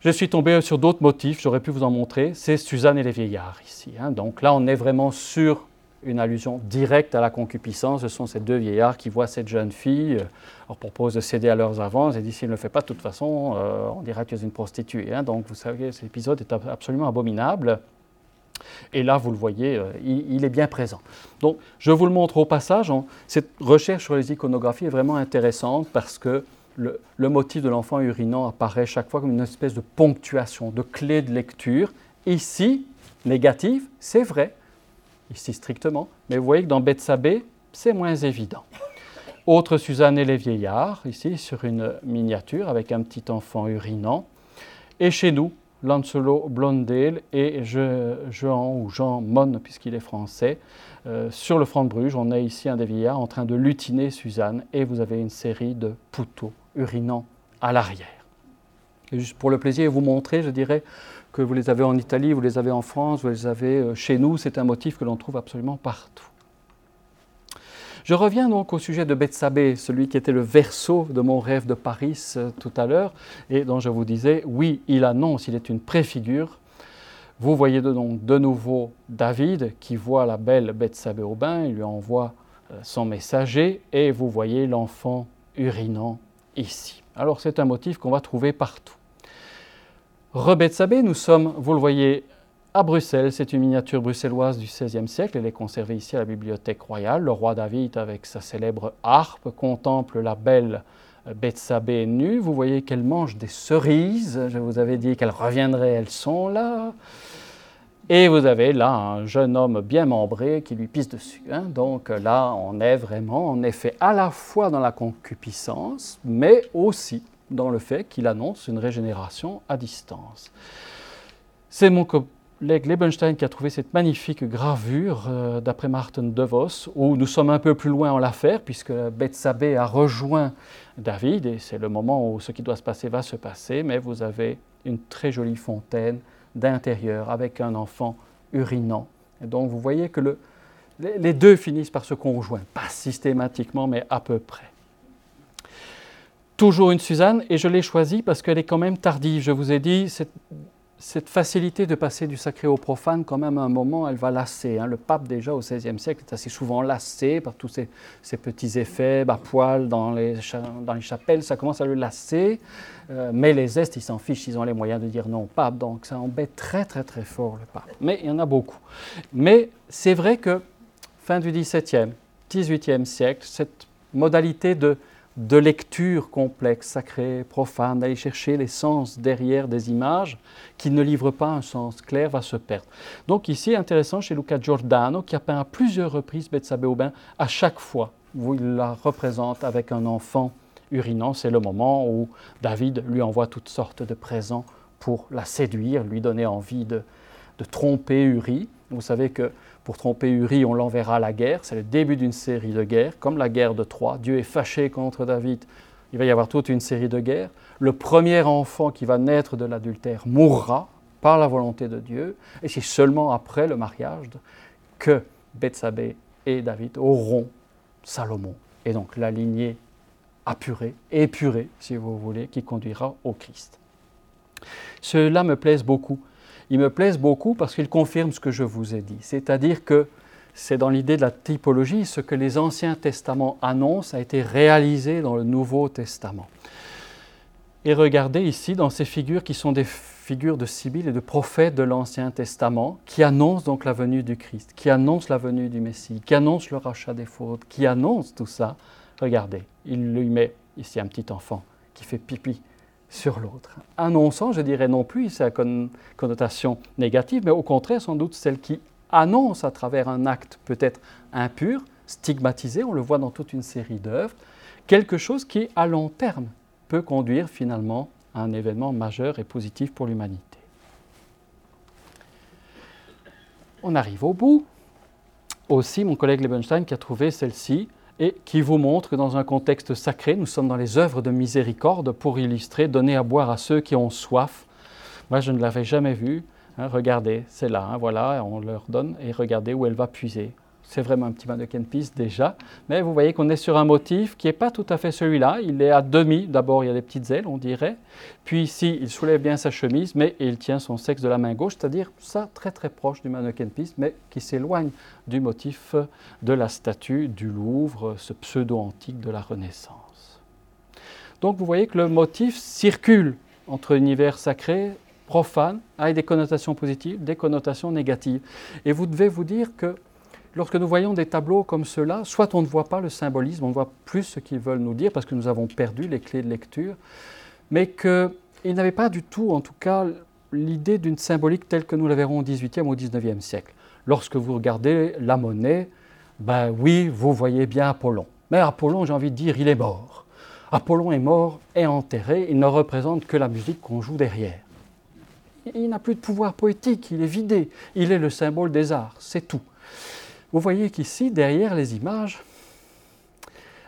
[SPEAKER 4] je suis tombé sur d'autres motifs, j'aurais pu vous en montrer. C'est Suzanne et les vieillards ici. Hein. Donc là, on est vraiment sur une allusion directe à la concupiscence. Ce sont ces deux vieillards qui voient cette jeune fille, euh, leur proposent de céder à leurs avances et disent s'il ne le fait pas de toute façon, euh, on dira que tu une prostituée. Hein. Donc vous savez, cet épisode est absolument abominable. Et là, vous le voyez, euh, il, est bien présent. Donc, je vous le montre au passage. cette recherche sur les iconographies est vraiment intéressante parce que le, motif de l'enfant urinant apparaît chaque fois comme une espèce de ponctuation, de clé de lecture. Ici, négative, c'est vrai, ici strictement, mais vous voyez que dans Bethsabée, c'est moins évident. Autre Suzanne et les vieillards, ici sur une miniature avec un petit enfant urinant. Et chez nous, Lancelot Blondel et Jean, ou Jean Mon, puisqu'il est français, euh, sur le front de Bruges, on a ici un des vieillards en train de lutiner Suzanne et vous avez une série de pouteaux urinant à l'arrière. juste pour le plaisir vous montrer, je dirais que vous les avez en Italie, vous les avez en France, vous les avez euh, chez nous, c'est un motif que l'on trouve absolument partout. Je reviens donc au sujet de Bethsabée, celui qui était le verso de mon rêve de Paris euh, tout à l'heure, et dont je vous disais, oui, il annonce, il est une préfigure. Vous voyez donc de nouveau David qui voit la belle Bethsabée au bain, il lui envoie euh, son messager, et vous voyez l'enfant urinant Alors c'est un motif qu'on va trouver partout. Rebetsabé, nous sommes, vous le voyez, à Bruxelles. C'est une miniature bruxelloise du XVIe siècle. Elle est conservée ici à la Bibliothèque royale. Le roi David, avec sa célèbre harpe, contemple la belle Bethsabée nue. Vous voyez qu'elle mange des cerises. Je vous avais dit qu'elles reviendraient, elles sont là. Et vous avez là un jeune homme bien membré qui lui pisse dessus. Hein. Donc là, on est vraiment en effet à la fois dans la concupiscence, mais aussi dans le fait qu'il annonce une régénération à distance. C'est mon collègue Lebenstein qui a trouvé cette magnifique gravure euh, d'après Martin DeVos, où nous sommes un peu plus loin en l'affaire, puisque Bethsabée a rejoint David, et c'est le moment où ce qui doit se passer va se passer, mais vous avez une très jolie fontaine d'intérieur avec un enfant urinant. Et donc vous voyez que le, les deux finissent par se conjoindre, pas systématiquement, mais à peu près. Toujours une Suzanne, et je l'ai choisie parce qu'elle est quand même tardive. Je vous ai dit, cette facilité de passer du sacré au profane, quand même, à un moment, elle va lasser. Hein. Le pape, déjà au XVIe siècle, est assez souvent lassé par tous ces, petits effets, à poil dans les, chapelles, ça commence à le lasser. Euh, mais les Estes, ils s'en fichent, ils ont les moyens de dire non pape, donc ça embête très très très fort le pape. Mais il y en a beaucoup. Mais c'est vrai que fin du XVIIe, XVIIIe siècle, cette modalité de, de lecture complexe, sacrée, profane, d'aller chercher les sens derrière des images qui ne livrent pas un sens clair, va se perdre. Donc ici, intéressant chez Luca Giordano, qui a peint à plusieurs reprises Bethsabée Aubin, à chaque fois où il la représente avec un enfant urinant, c'est le moment où David lui envoie toutes sortes de présents pour la séduire, lui donner envie de, tromper Uri. Vous savez que pour tromper Uri, on l'enverra à la guerre. C'est le début d'une série de guerres, comme la guerre de Troie. Dieu est fâché contre David. Il va y avoir toute une série de guerres. Le premier enfant qui va naître de l'adultère mourra par la volonté de Dieu. Et c'est seulement après le mariage que Bethsabée et David auront Salomon. Et donc la lignée apuré, épuré, si vous voulez, qui conduira au Christ. Cela me plaise beaucoup. Il me plaise beaucoup parce qu'il confirme ce que je vous ai dit. C'est-à-dire que c'est dans l'idée de la typologie, ce que les Anciens Testaments annoncent a été réalisé dans le Nouveau Testament. Et regardez ici dans ces figures qui sont des figures de Sibylle et de prophètes de l'Ancien Testament, qui annoncent donc la venue du Christ, qui annoncent la venue du Messie, qui annoncent le rachat des fautes, qui annoncent tout ça. Regardez, il lui met ici un petit enfant qui fait pipi sur l'autre. Annonçant, je dirais non plus, c'est une connotation négative, mais au contraire, sans doute celle qui annonce à travers un acte peut-être impur, stigmatisé, on le voit dans toute une série d'œuvres, quelque chose qui, à long terme, peut conduire finalement à un événement majeur et positif pour l'humanité. On arrive au bout. Aussi, mon collègue Lebenstein qui a trouvé celle-ci, et qui vous montre que dans un contexte sacré, nous sommes dans les œuvres de miséricorde pour illustrer, donner à boire à ceux qui ont soif. Moi, je ne l'avais jamais vue. Hein, regardez, c'est là, hein, voilà, on leur donne et regardez où elle va puiser. C'est vraiment un petit mannequin piste déjà, mais vous voyez qu'on est sur un motif qui n'est pas tout à fait celui-là. Il est à demi, d'abord il y a des petites ailes, on dirait. Puis ici, il soulève bien sa chemise, mais il tient son sexe de la main gauche, c'est-à-dire ça très très proche du mannequin piste, mais qui s'éloigne du motif de la statue du Louvre, ce pseudo-antique de la Renaissance. Donc vous voyez que le motif circule entre l'univers sacré, profane, avec des connotations positives, des connotations négatives. Et vous devez vous dire que lorsque nous voyons des tableaux comme ceux-là, soit on ne voit pas le symbolisme, on ne voit plus ce qu'ils veulent nous dire parce que nous avons perdu les clés de lecture, mais qu'ils n'avaient pas du tout, en tout cas, l'idée d'une symbolique telle que nous la verrons au XVIIIe ou au XIXe siècle. Lorsque vous regardez la monnaie, ben oui, vous voyez bien Apollon. Mais Apollon, j'ai envie de dire, il est mort. Apollon est mort et enterré, il ne représente que la musique qu'on joue derrière. Il n'a plus de pouvoir poétique, il est vidé, il est le symbole des arts, c'est tout. Vous voyez qu'ici, derrière les images,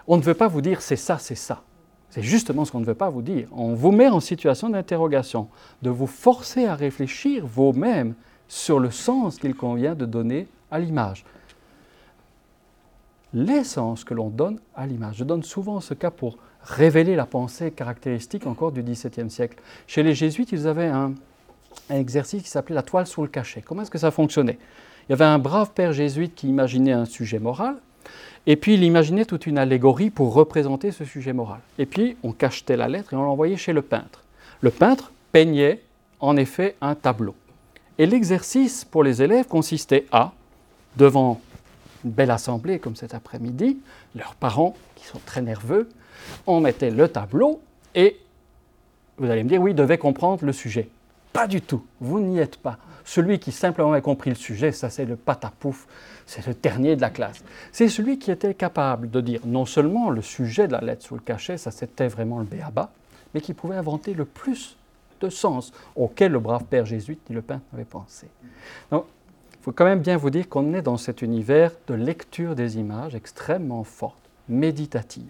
[SPEAKER 4] on ne veut pas vous dire c'est ça, c'est ça. C'est justement ce qu'on ne veut pas vous dire. On vous met en situation d'interrogation, de vous forcer à réfléchir vous-même sur le sens qu'il convient de donner à l'image. L'essence que l'on donne à l'image. Je donne souvent ce cas pour révéler la pensée caractéristique encore du XVIIe siècle. Chez les jésuites, ils avaient un, un exercice qui s'appelait la toile sous le cachet. Comment est-ce que ça fonctionnait? Il y avait un brave père jésuite qui imaginait un sujet moral, et puis il imaginait toute une allégorie pour représenter ce sujet moral. Et puis on cachetait la lettre et on l'envoyait chez le peintre. Le peintre peignait en effet un tableau. Et l'exercice pour les élèves consistait à, devant une belle assemblée comme cet après-midi, leurs parents qui sont très nerveux, on mettait le tableau et vous allez me dire, oui, ils devaient comprendre le sujet. Pas du tout, vous n'y êtes pas celui qui simplement a compris le sujet, ça c'est le patapouf, c'est le dernier de la classe. C'est celui qui était capable de dire non seulement le sujet de la lettre sous le cachet, ça c'était vraiment le béaba, mais qui pouvait inventer le plus de sens auquel le brave père jésuite dit le peintre avait pensé. Donc, il faut quand même bien vous dire qu'on est dans cet univers de lecture des images extrêmement forte, méditative.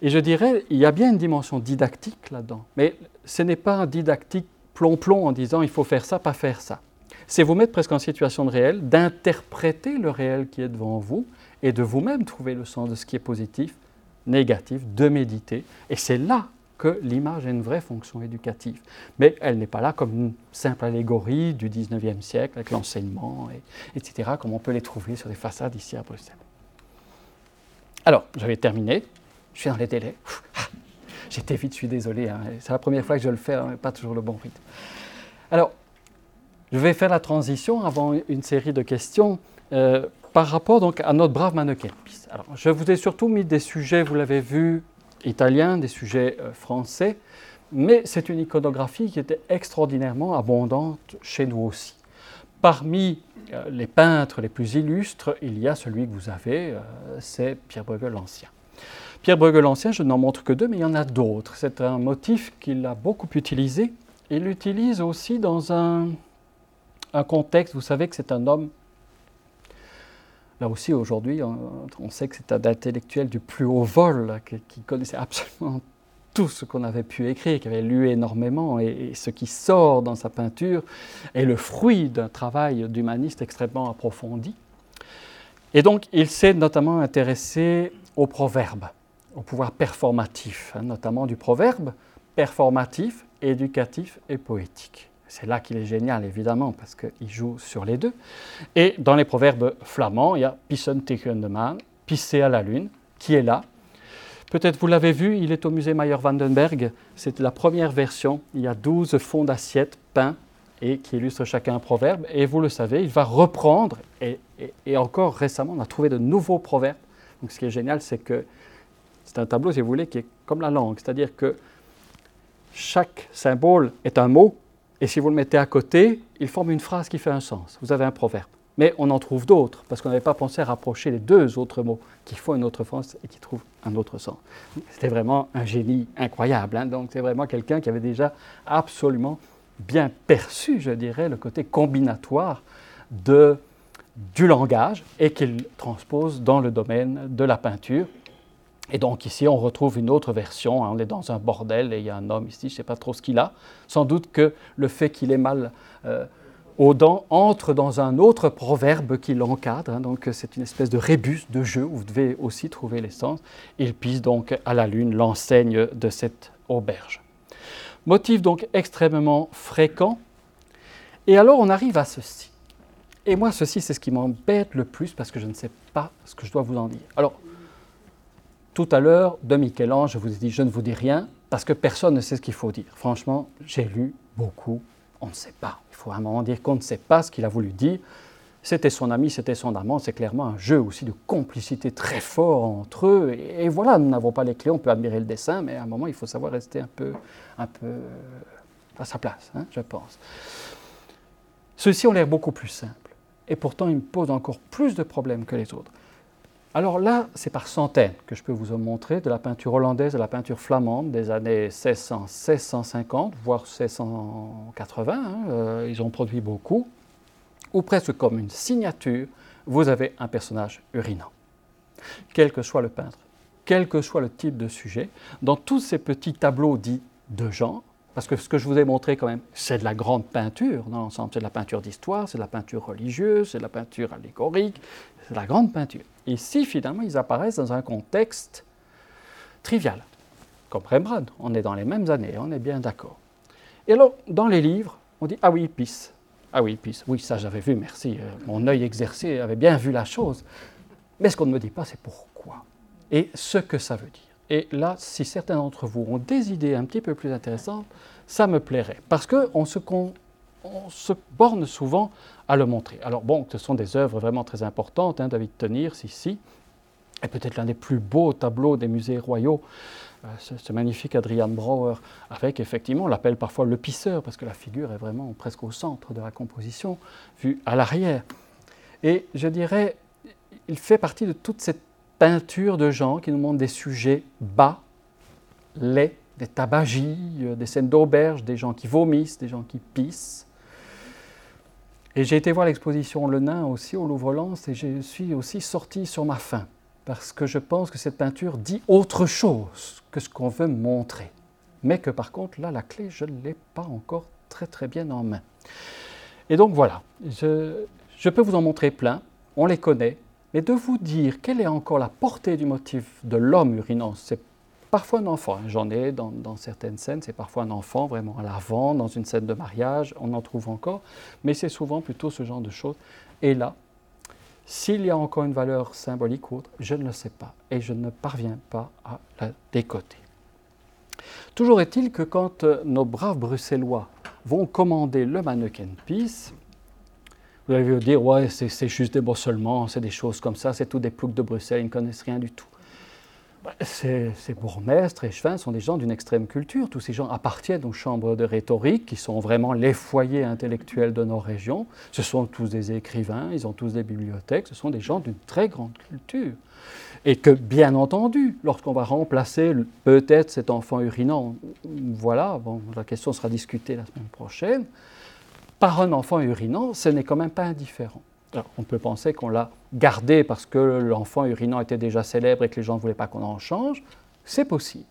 [SPEAKER 4] Et je dirais, il y a bien une dimension didactique là-dedans, mais ce n'est pas un didactique plomb-plomb en disant il faut faire ça, pas faire ça. C'est vous mettre presque en situation de réel, d'interpréter le réel qui est devant vous et de vous-même trouver le sens de ce qui est positif, négatif, de méditer. Et c'est là que l'image a une vraie fonction éducative. Mais elle n'est pas là comme une simple allégorie du 19e siècle avec l'enseignement, etc., comme on peut les trouver sur des façades ici à Bruxelles. Alors, j'avais terminé, je suis dans les délais. J'étais vite, je suis désolé, hein. c'est la première fois que je le fais, hein, pas toujours le bon rythme. Alors, je vais faire la transition avant une série de questions euh, par rapport donc à notre brave mannequin. Alors, je vous ai surtout mis des sujets, vous l'avez vu, italiens, des sujets euh, français, mais c'est une iconographie qui était extraordinairement abondante chez nous aussi. Parmi euh, les peintres les plus illustres, il y a celui que vous avez, c'est Pierre Bruegel l'Ancien. Pierre Bruegel l'Ancien, je n'en montre que deux, mais il y en a d'autres. C'est un motif qu'il a beaucoup utilisé. Il l'utilise aussi dans un, un contexte, vous savez que c'est un homme Là aussi, aujourd'hui, on, sait que c'est un intellectuel du plus haut vol, qui, connaissait absolument tout ce qu'on avait pu écrire, qui avait lu énormément, et, ce qui sort dans sa peinture est le fruit d'un travail d'humaniste extrêmement approfondi. Et donc, il s'est notamment intéressé au proverbe, au pouvoir performatif, hein, notamment du proverbe performatif, éducatif et poétique. C'est là qu'il est génial, évidemment, parce qu'il joue sur les deux. Et dans les proverbes flamands, il y a Pissen tegen de maan, pisser à la lune, qui est là. Peut-être vous l'avez vu, il est au musée Mayer-Vandenberg. C'est la première version. Il y a 12 fonds d'assiettes peints et qui illustrent chacun un proverbe. Et vous le savez, il va reprendre, et, et encore récemment, on a trouvé de nouveaux proverbes. Donc ce qui est génial, c'est que c'est un tableau, si vous voulez, qui est comme la langue. C'est-à-dire que chaque symbole est un mot, et si vous le mettez à côté, il forme une phrase qui fait un sens. Vous avez un proverbe. Mais on en trouve d'autres, parce qu'on n'avait pas pensé à rapprocher les deux autres mots qui font une autre phrase et qui trouvent un autre sens. C'était vraiment un génie incroyable. Hein. Donc c'est vraiment quelqu'un qui avait déjà absolument bien perçu, je dirais, le côté combinatoire du langage et qu'il transpose dans le domaine de la peinture et donc ici, on retrouve une autre version. Hein. on est dans un bordel et il y a un homme ici, je ne sais pas trop ce qu'il a. Sans doute que le fait qu'il ait mal euh, aux dents entre dans un autre proverbe qui l'encadre. Hein. donc c'est une espèce de rébus de jeu où vous devez aussi trouver l'essence. Il pisse donc à la lune l'enseigne de cette auberge. Motif donc extrêmement fréquent. Et alors on arrive à ceci. Et moi, ceci, c'est ce qui m'embête le plus parce que je ne sais pas ce que je dois vous en dire. Alors, tout à l'heure, de Michel-Ange, je vous ai dit, je ne vous dis rien, parce que personne ne sait ce qu'il faut dire. Franchement, j'ai lu beaucoup, on ne sait pas. Il faut à un moment dire qu'on ne sait pas ce qu'il a voulu dire. C'était son ami, c'était son amant, c'est clairement un jeu aussi de complicité très fort entre eux. Et, voilà, nous n'avons pas les clés, on peut admirer le dessin, mais à un moment, il faut savoir rester un peu, un peu à sa place, hein, je pense. Ceux-ci ont l'air beaucoup plus simples, et pourtant ils me posent encore plus de problèmes que les autres. Alors là, c'est par centaines que je peux vous en montrer, de la peinture hollandaise à la peinture flamande des années 1600-1650, voire 1680. Hein, euh, ils ont produit beaucoup. Ou presque comme une signature, vous avez un personnage urinant. Quel que soit le peintre, quel que soit le type de sujet, dans tous ces petits tableaux dits de genre, parce que ce que je vous ai montré quand même, c'est de la grande peinture dans l'ensemble. C'est de la peinture d'histoire, c'est de la peinture religieuse, c'est de la peinture allégorique, c'est de la grande peinture. Ici, finalement, ils apparaissent dans un contexte trivial, comme Rembrandt. On est dans les mêmes années, on est bien d'accord. Et alors, dans les livres, on dit Ah oui, pisse. Ah oui, pisse. Oui, ça j'avais vu, merci. Euh, mon œil exercé avait bien vu la chose. Mais ce qu'on ne me dit pas, c'est pourquoi et ce que ça veut dire. Et là, si certains d'entre vous ont des idées un petit peu plus intéressantes, ça me plairait. Parce qu'on se, on se borne souvent à le montrer. Alors bon, ce sont des œuvres vraiment très importantes, hein, David Teniers ici, est peut-être l'un des plus beaux tableaux des musées royaux, euh, ce, magnifique Adrian Brouwer, avec effectivement, on l'appelle parfois le pisseur, parce que la figure est vraiment presque au centre de la composition, vue à l'arrière. Et je dirais, il fait partie de toute cette peinture de gens qui nous montrent des sujets bas, laids, des tabagies, euh, des scènes d'auberge, des gens qui vomissent, des gens qui pissent. Et j'ai été voir l'exposition Le Nain aussi au Louvre-Lens et je suis aussi sorti sur ma faim parce que je pense que cette peinture dit autre chose que ce qu'on veut montrer. Mais que par contre, là, la clé, je ne l'ai pas encore très très bien en main. Et donc voilà, je, peux vous en montrer plein, on les connaît, mais de vous dire quelle est encore la portée du motif de l'homme urinant, c'est parfois un enfant. Hein. J'en ai dans, certaines scènes, c'est parfois un enfant vraiment à l'avant, dans une scène de mariage, on en trouve encore, mais c'est souvent plutôt ce genre de choses. Et là, s'il y a encore une valeur symbolique ou autre, je ne le sais pas et je ne parviens pas à la décoter. Toujours est-il que quand euh, nos braves Bruxellois vont commander le mannequin piece, vous allez dire, ouais, c'est juste des seulement, c'est des choses comme ça, c'est tout des ploucs de Bruxelles, ils ne connaissent rien du tout. Ces, ces, bourgmestres et chevins sont des gens d'une extrême culture. Tous ces gens appartiennent aux chambres de rhétorique, qui sont vraiment les foyers intellectuels de nos régions. Ce sont tous des écrivains, ils ont tous des bibliothèques, ce sont des gens d'une très grande culture. Et que, bien entendu, lorsqu'on va remplacer peut-être cet enfant urinant, voilà, bon, la question sera discutée la semaine prochaine, par un enfant urinant, ce n'est quand même pas indifférent on peut penser qu'on l'a gardé parce que l'enfant urinant était déjà célèbre et que les gens ne voulaient pas qu'on en change. C'est possible.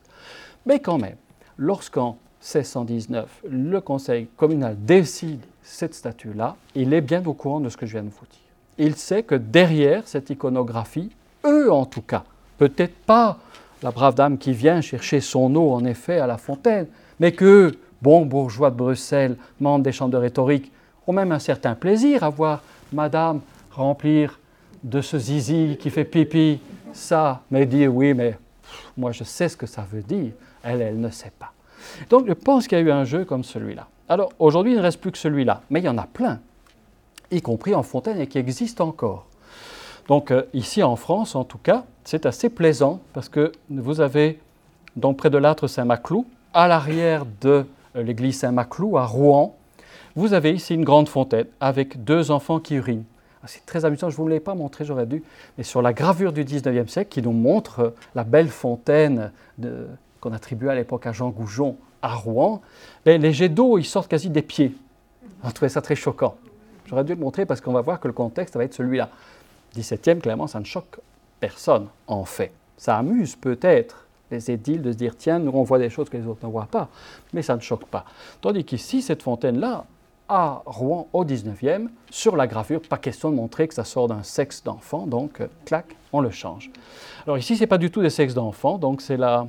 [SPEAKER 4] Mais quand même, lorsqu'en 1619, le conseil communal décide cette statue-là, il est bien au courant de ce que je viens de vous dire. Il sait que derrière cette iconographie, eux en tout cas, peut-être pas la brave dame qui vient chercher son eau en effet à la fontaine, mais que bons bourgeois de Bruxelles, membres des chambres de rhétorique, ont même un certain plaisir à voir Madame, remplir de ce zizi qui fait pipi, ça, mais dire oui, mais moi je sais ce que ça veut dire. Elle, elle ne sait pas. Donc je pense qu'il y a eu un jeu comme celui-là. Alors aujourd'hui, il ne reste plus que celui-là, mais il y en a plein, y compris en fontaine et qui existent encore. Donc euh, ici en France, en tout cas, c'est assez plaisant parce que vous avez, donc près de l'âtre Saint-Maclou, à l'arrière de euh, l'église Saint-Maclou à Rouen, vous avez ici une grande fontaine avec deux enfants qui urinent. Ah, c'est très amusant, je ne vous l'ai pas montré, j'aurais dû, mais sur la gravure du 19e siècle qui nous montre la belle fontaine qu'on attribue à l'époque à Jean Goujon à Rouen, ben, les jets d'eau, ils sortent quasi des pieds. On trouvait ça très choquant. J'aurais dû le montrer parce qu'on va voir que le contexte va être celui-là. 17e, clairement, ça ne choque personne, en fait. Ça amuse peut-être les édiles de se dire, tiens, nous on voit des choses que les autres ne voient pas, mais ça ne choque pas. Tandis qu'ici, cette fontaine-là, à Rouen au 19e, sur la gravure, pas question de montrer que ça sort d'un sexe d'enfant, donc euh, clac, on le change. Alors ici, ce n'est pas du tout des sexes d'enfants, donc c'est la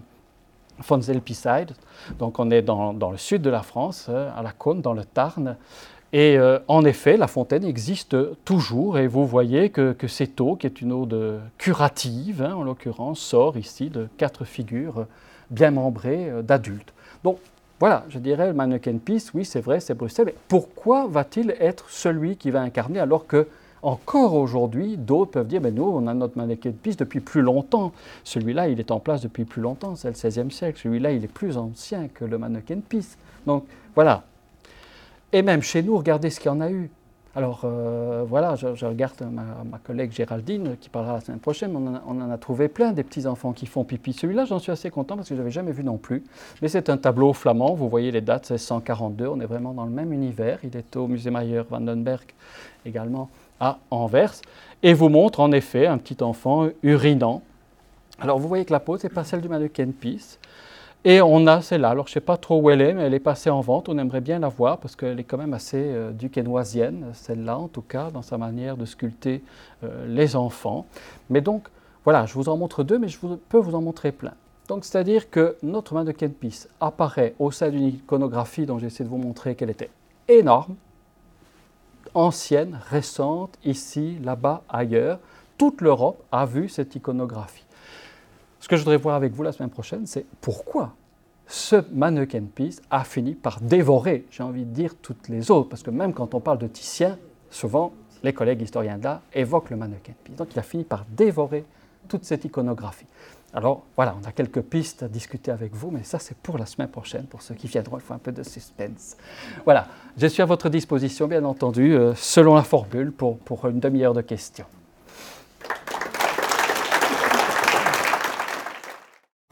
[SPEAKER 4] Fonzelpicide, donc on est dans, le sud de la France, euh, à la Cône, dans le Tarn, et euh, en effet, la fontaine existe toujours, et vous voyez que, cette eau, qui est une eau de curative, hein, en l'occurrence, sort ici de quatre figures bien membrées d'adultes. Voilà, je dirais le mannequin Peace, oui, c'est vrai, c'est Bruxelles. Mais pourquoi va-t-il être celui qui va incarner alors que encore aujourd'hui, d'autres peuvent dire, mais nous, on a notre mannequin Peace depuis plus longtemps. Celui-là, il est en place depuis plus longtemps, c'est le XVIe siècle. Celui-là, il est plus ancien que le mannequin Peace. Donc voilà. Et même chez nous, regardez ce qu'il y en a eu. Alors euh, voilà, je, regarde ma, collègue Géraldine qui parlera la semaine prochaine, on en, a, trouvé plein des petits-enfants qui font pipi. Celui-là, j'en suis assez content parce que je n'avais jamais vu non plus. Mais c'est un tableau flamand, vous voyez les dates, c'est 142, on est vraiment dans le même univers. Il est au musée Mayer Vandenberg également à Anvers et vous montre en effet un petit enfant urinant. Alors vous voyez que la ce n'est pas celle du mannequin Peace. Et on a celle-là. Alors, je ne sais pas trop où elle est, mais elle est passée en vente. On aimerait bien la voir parce qu'elle est quand même assez euh, duquesnoisienne, celle-là en tout cas, dans sa manière de sculpter euh, les enfants. Mais donc, voilà, je vous en montre deux, mais je peux vous en montrer plein. Donc, c'est-à-dire que notre main de Piece apparaît au sein d'une iconographie dont j'essaie de vous montrer qu'elle était énorme, ancienne, récente, ici, là-bas, ailleurs. Toute l'Europe a vu cette iconographie. Ce que je voudrais voir avec vous la semaine prochaine, c'est pourquoi ce mannequin piece a fini par dévorer, j'ai envie de dire, toutes les autres. Parce que même quand on parle de Titien, souvent les collègues historiens là évoquent le mannequin piece. Donc il a fini par dévorer toute cette iconographie. Alors voilà, on a quelques pistes à discuter avec vous, mais ça c'est pour la semaine prochaine, pour ceux qui viendront, il faut un peu de suspense. Voilà, je suis à votre disposition, bien entendu, euh, selon la formule, pour une demi-heure de questions.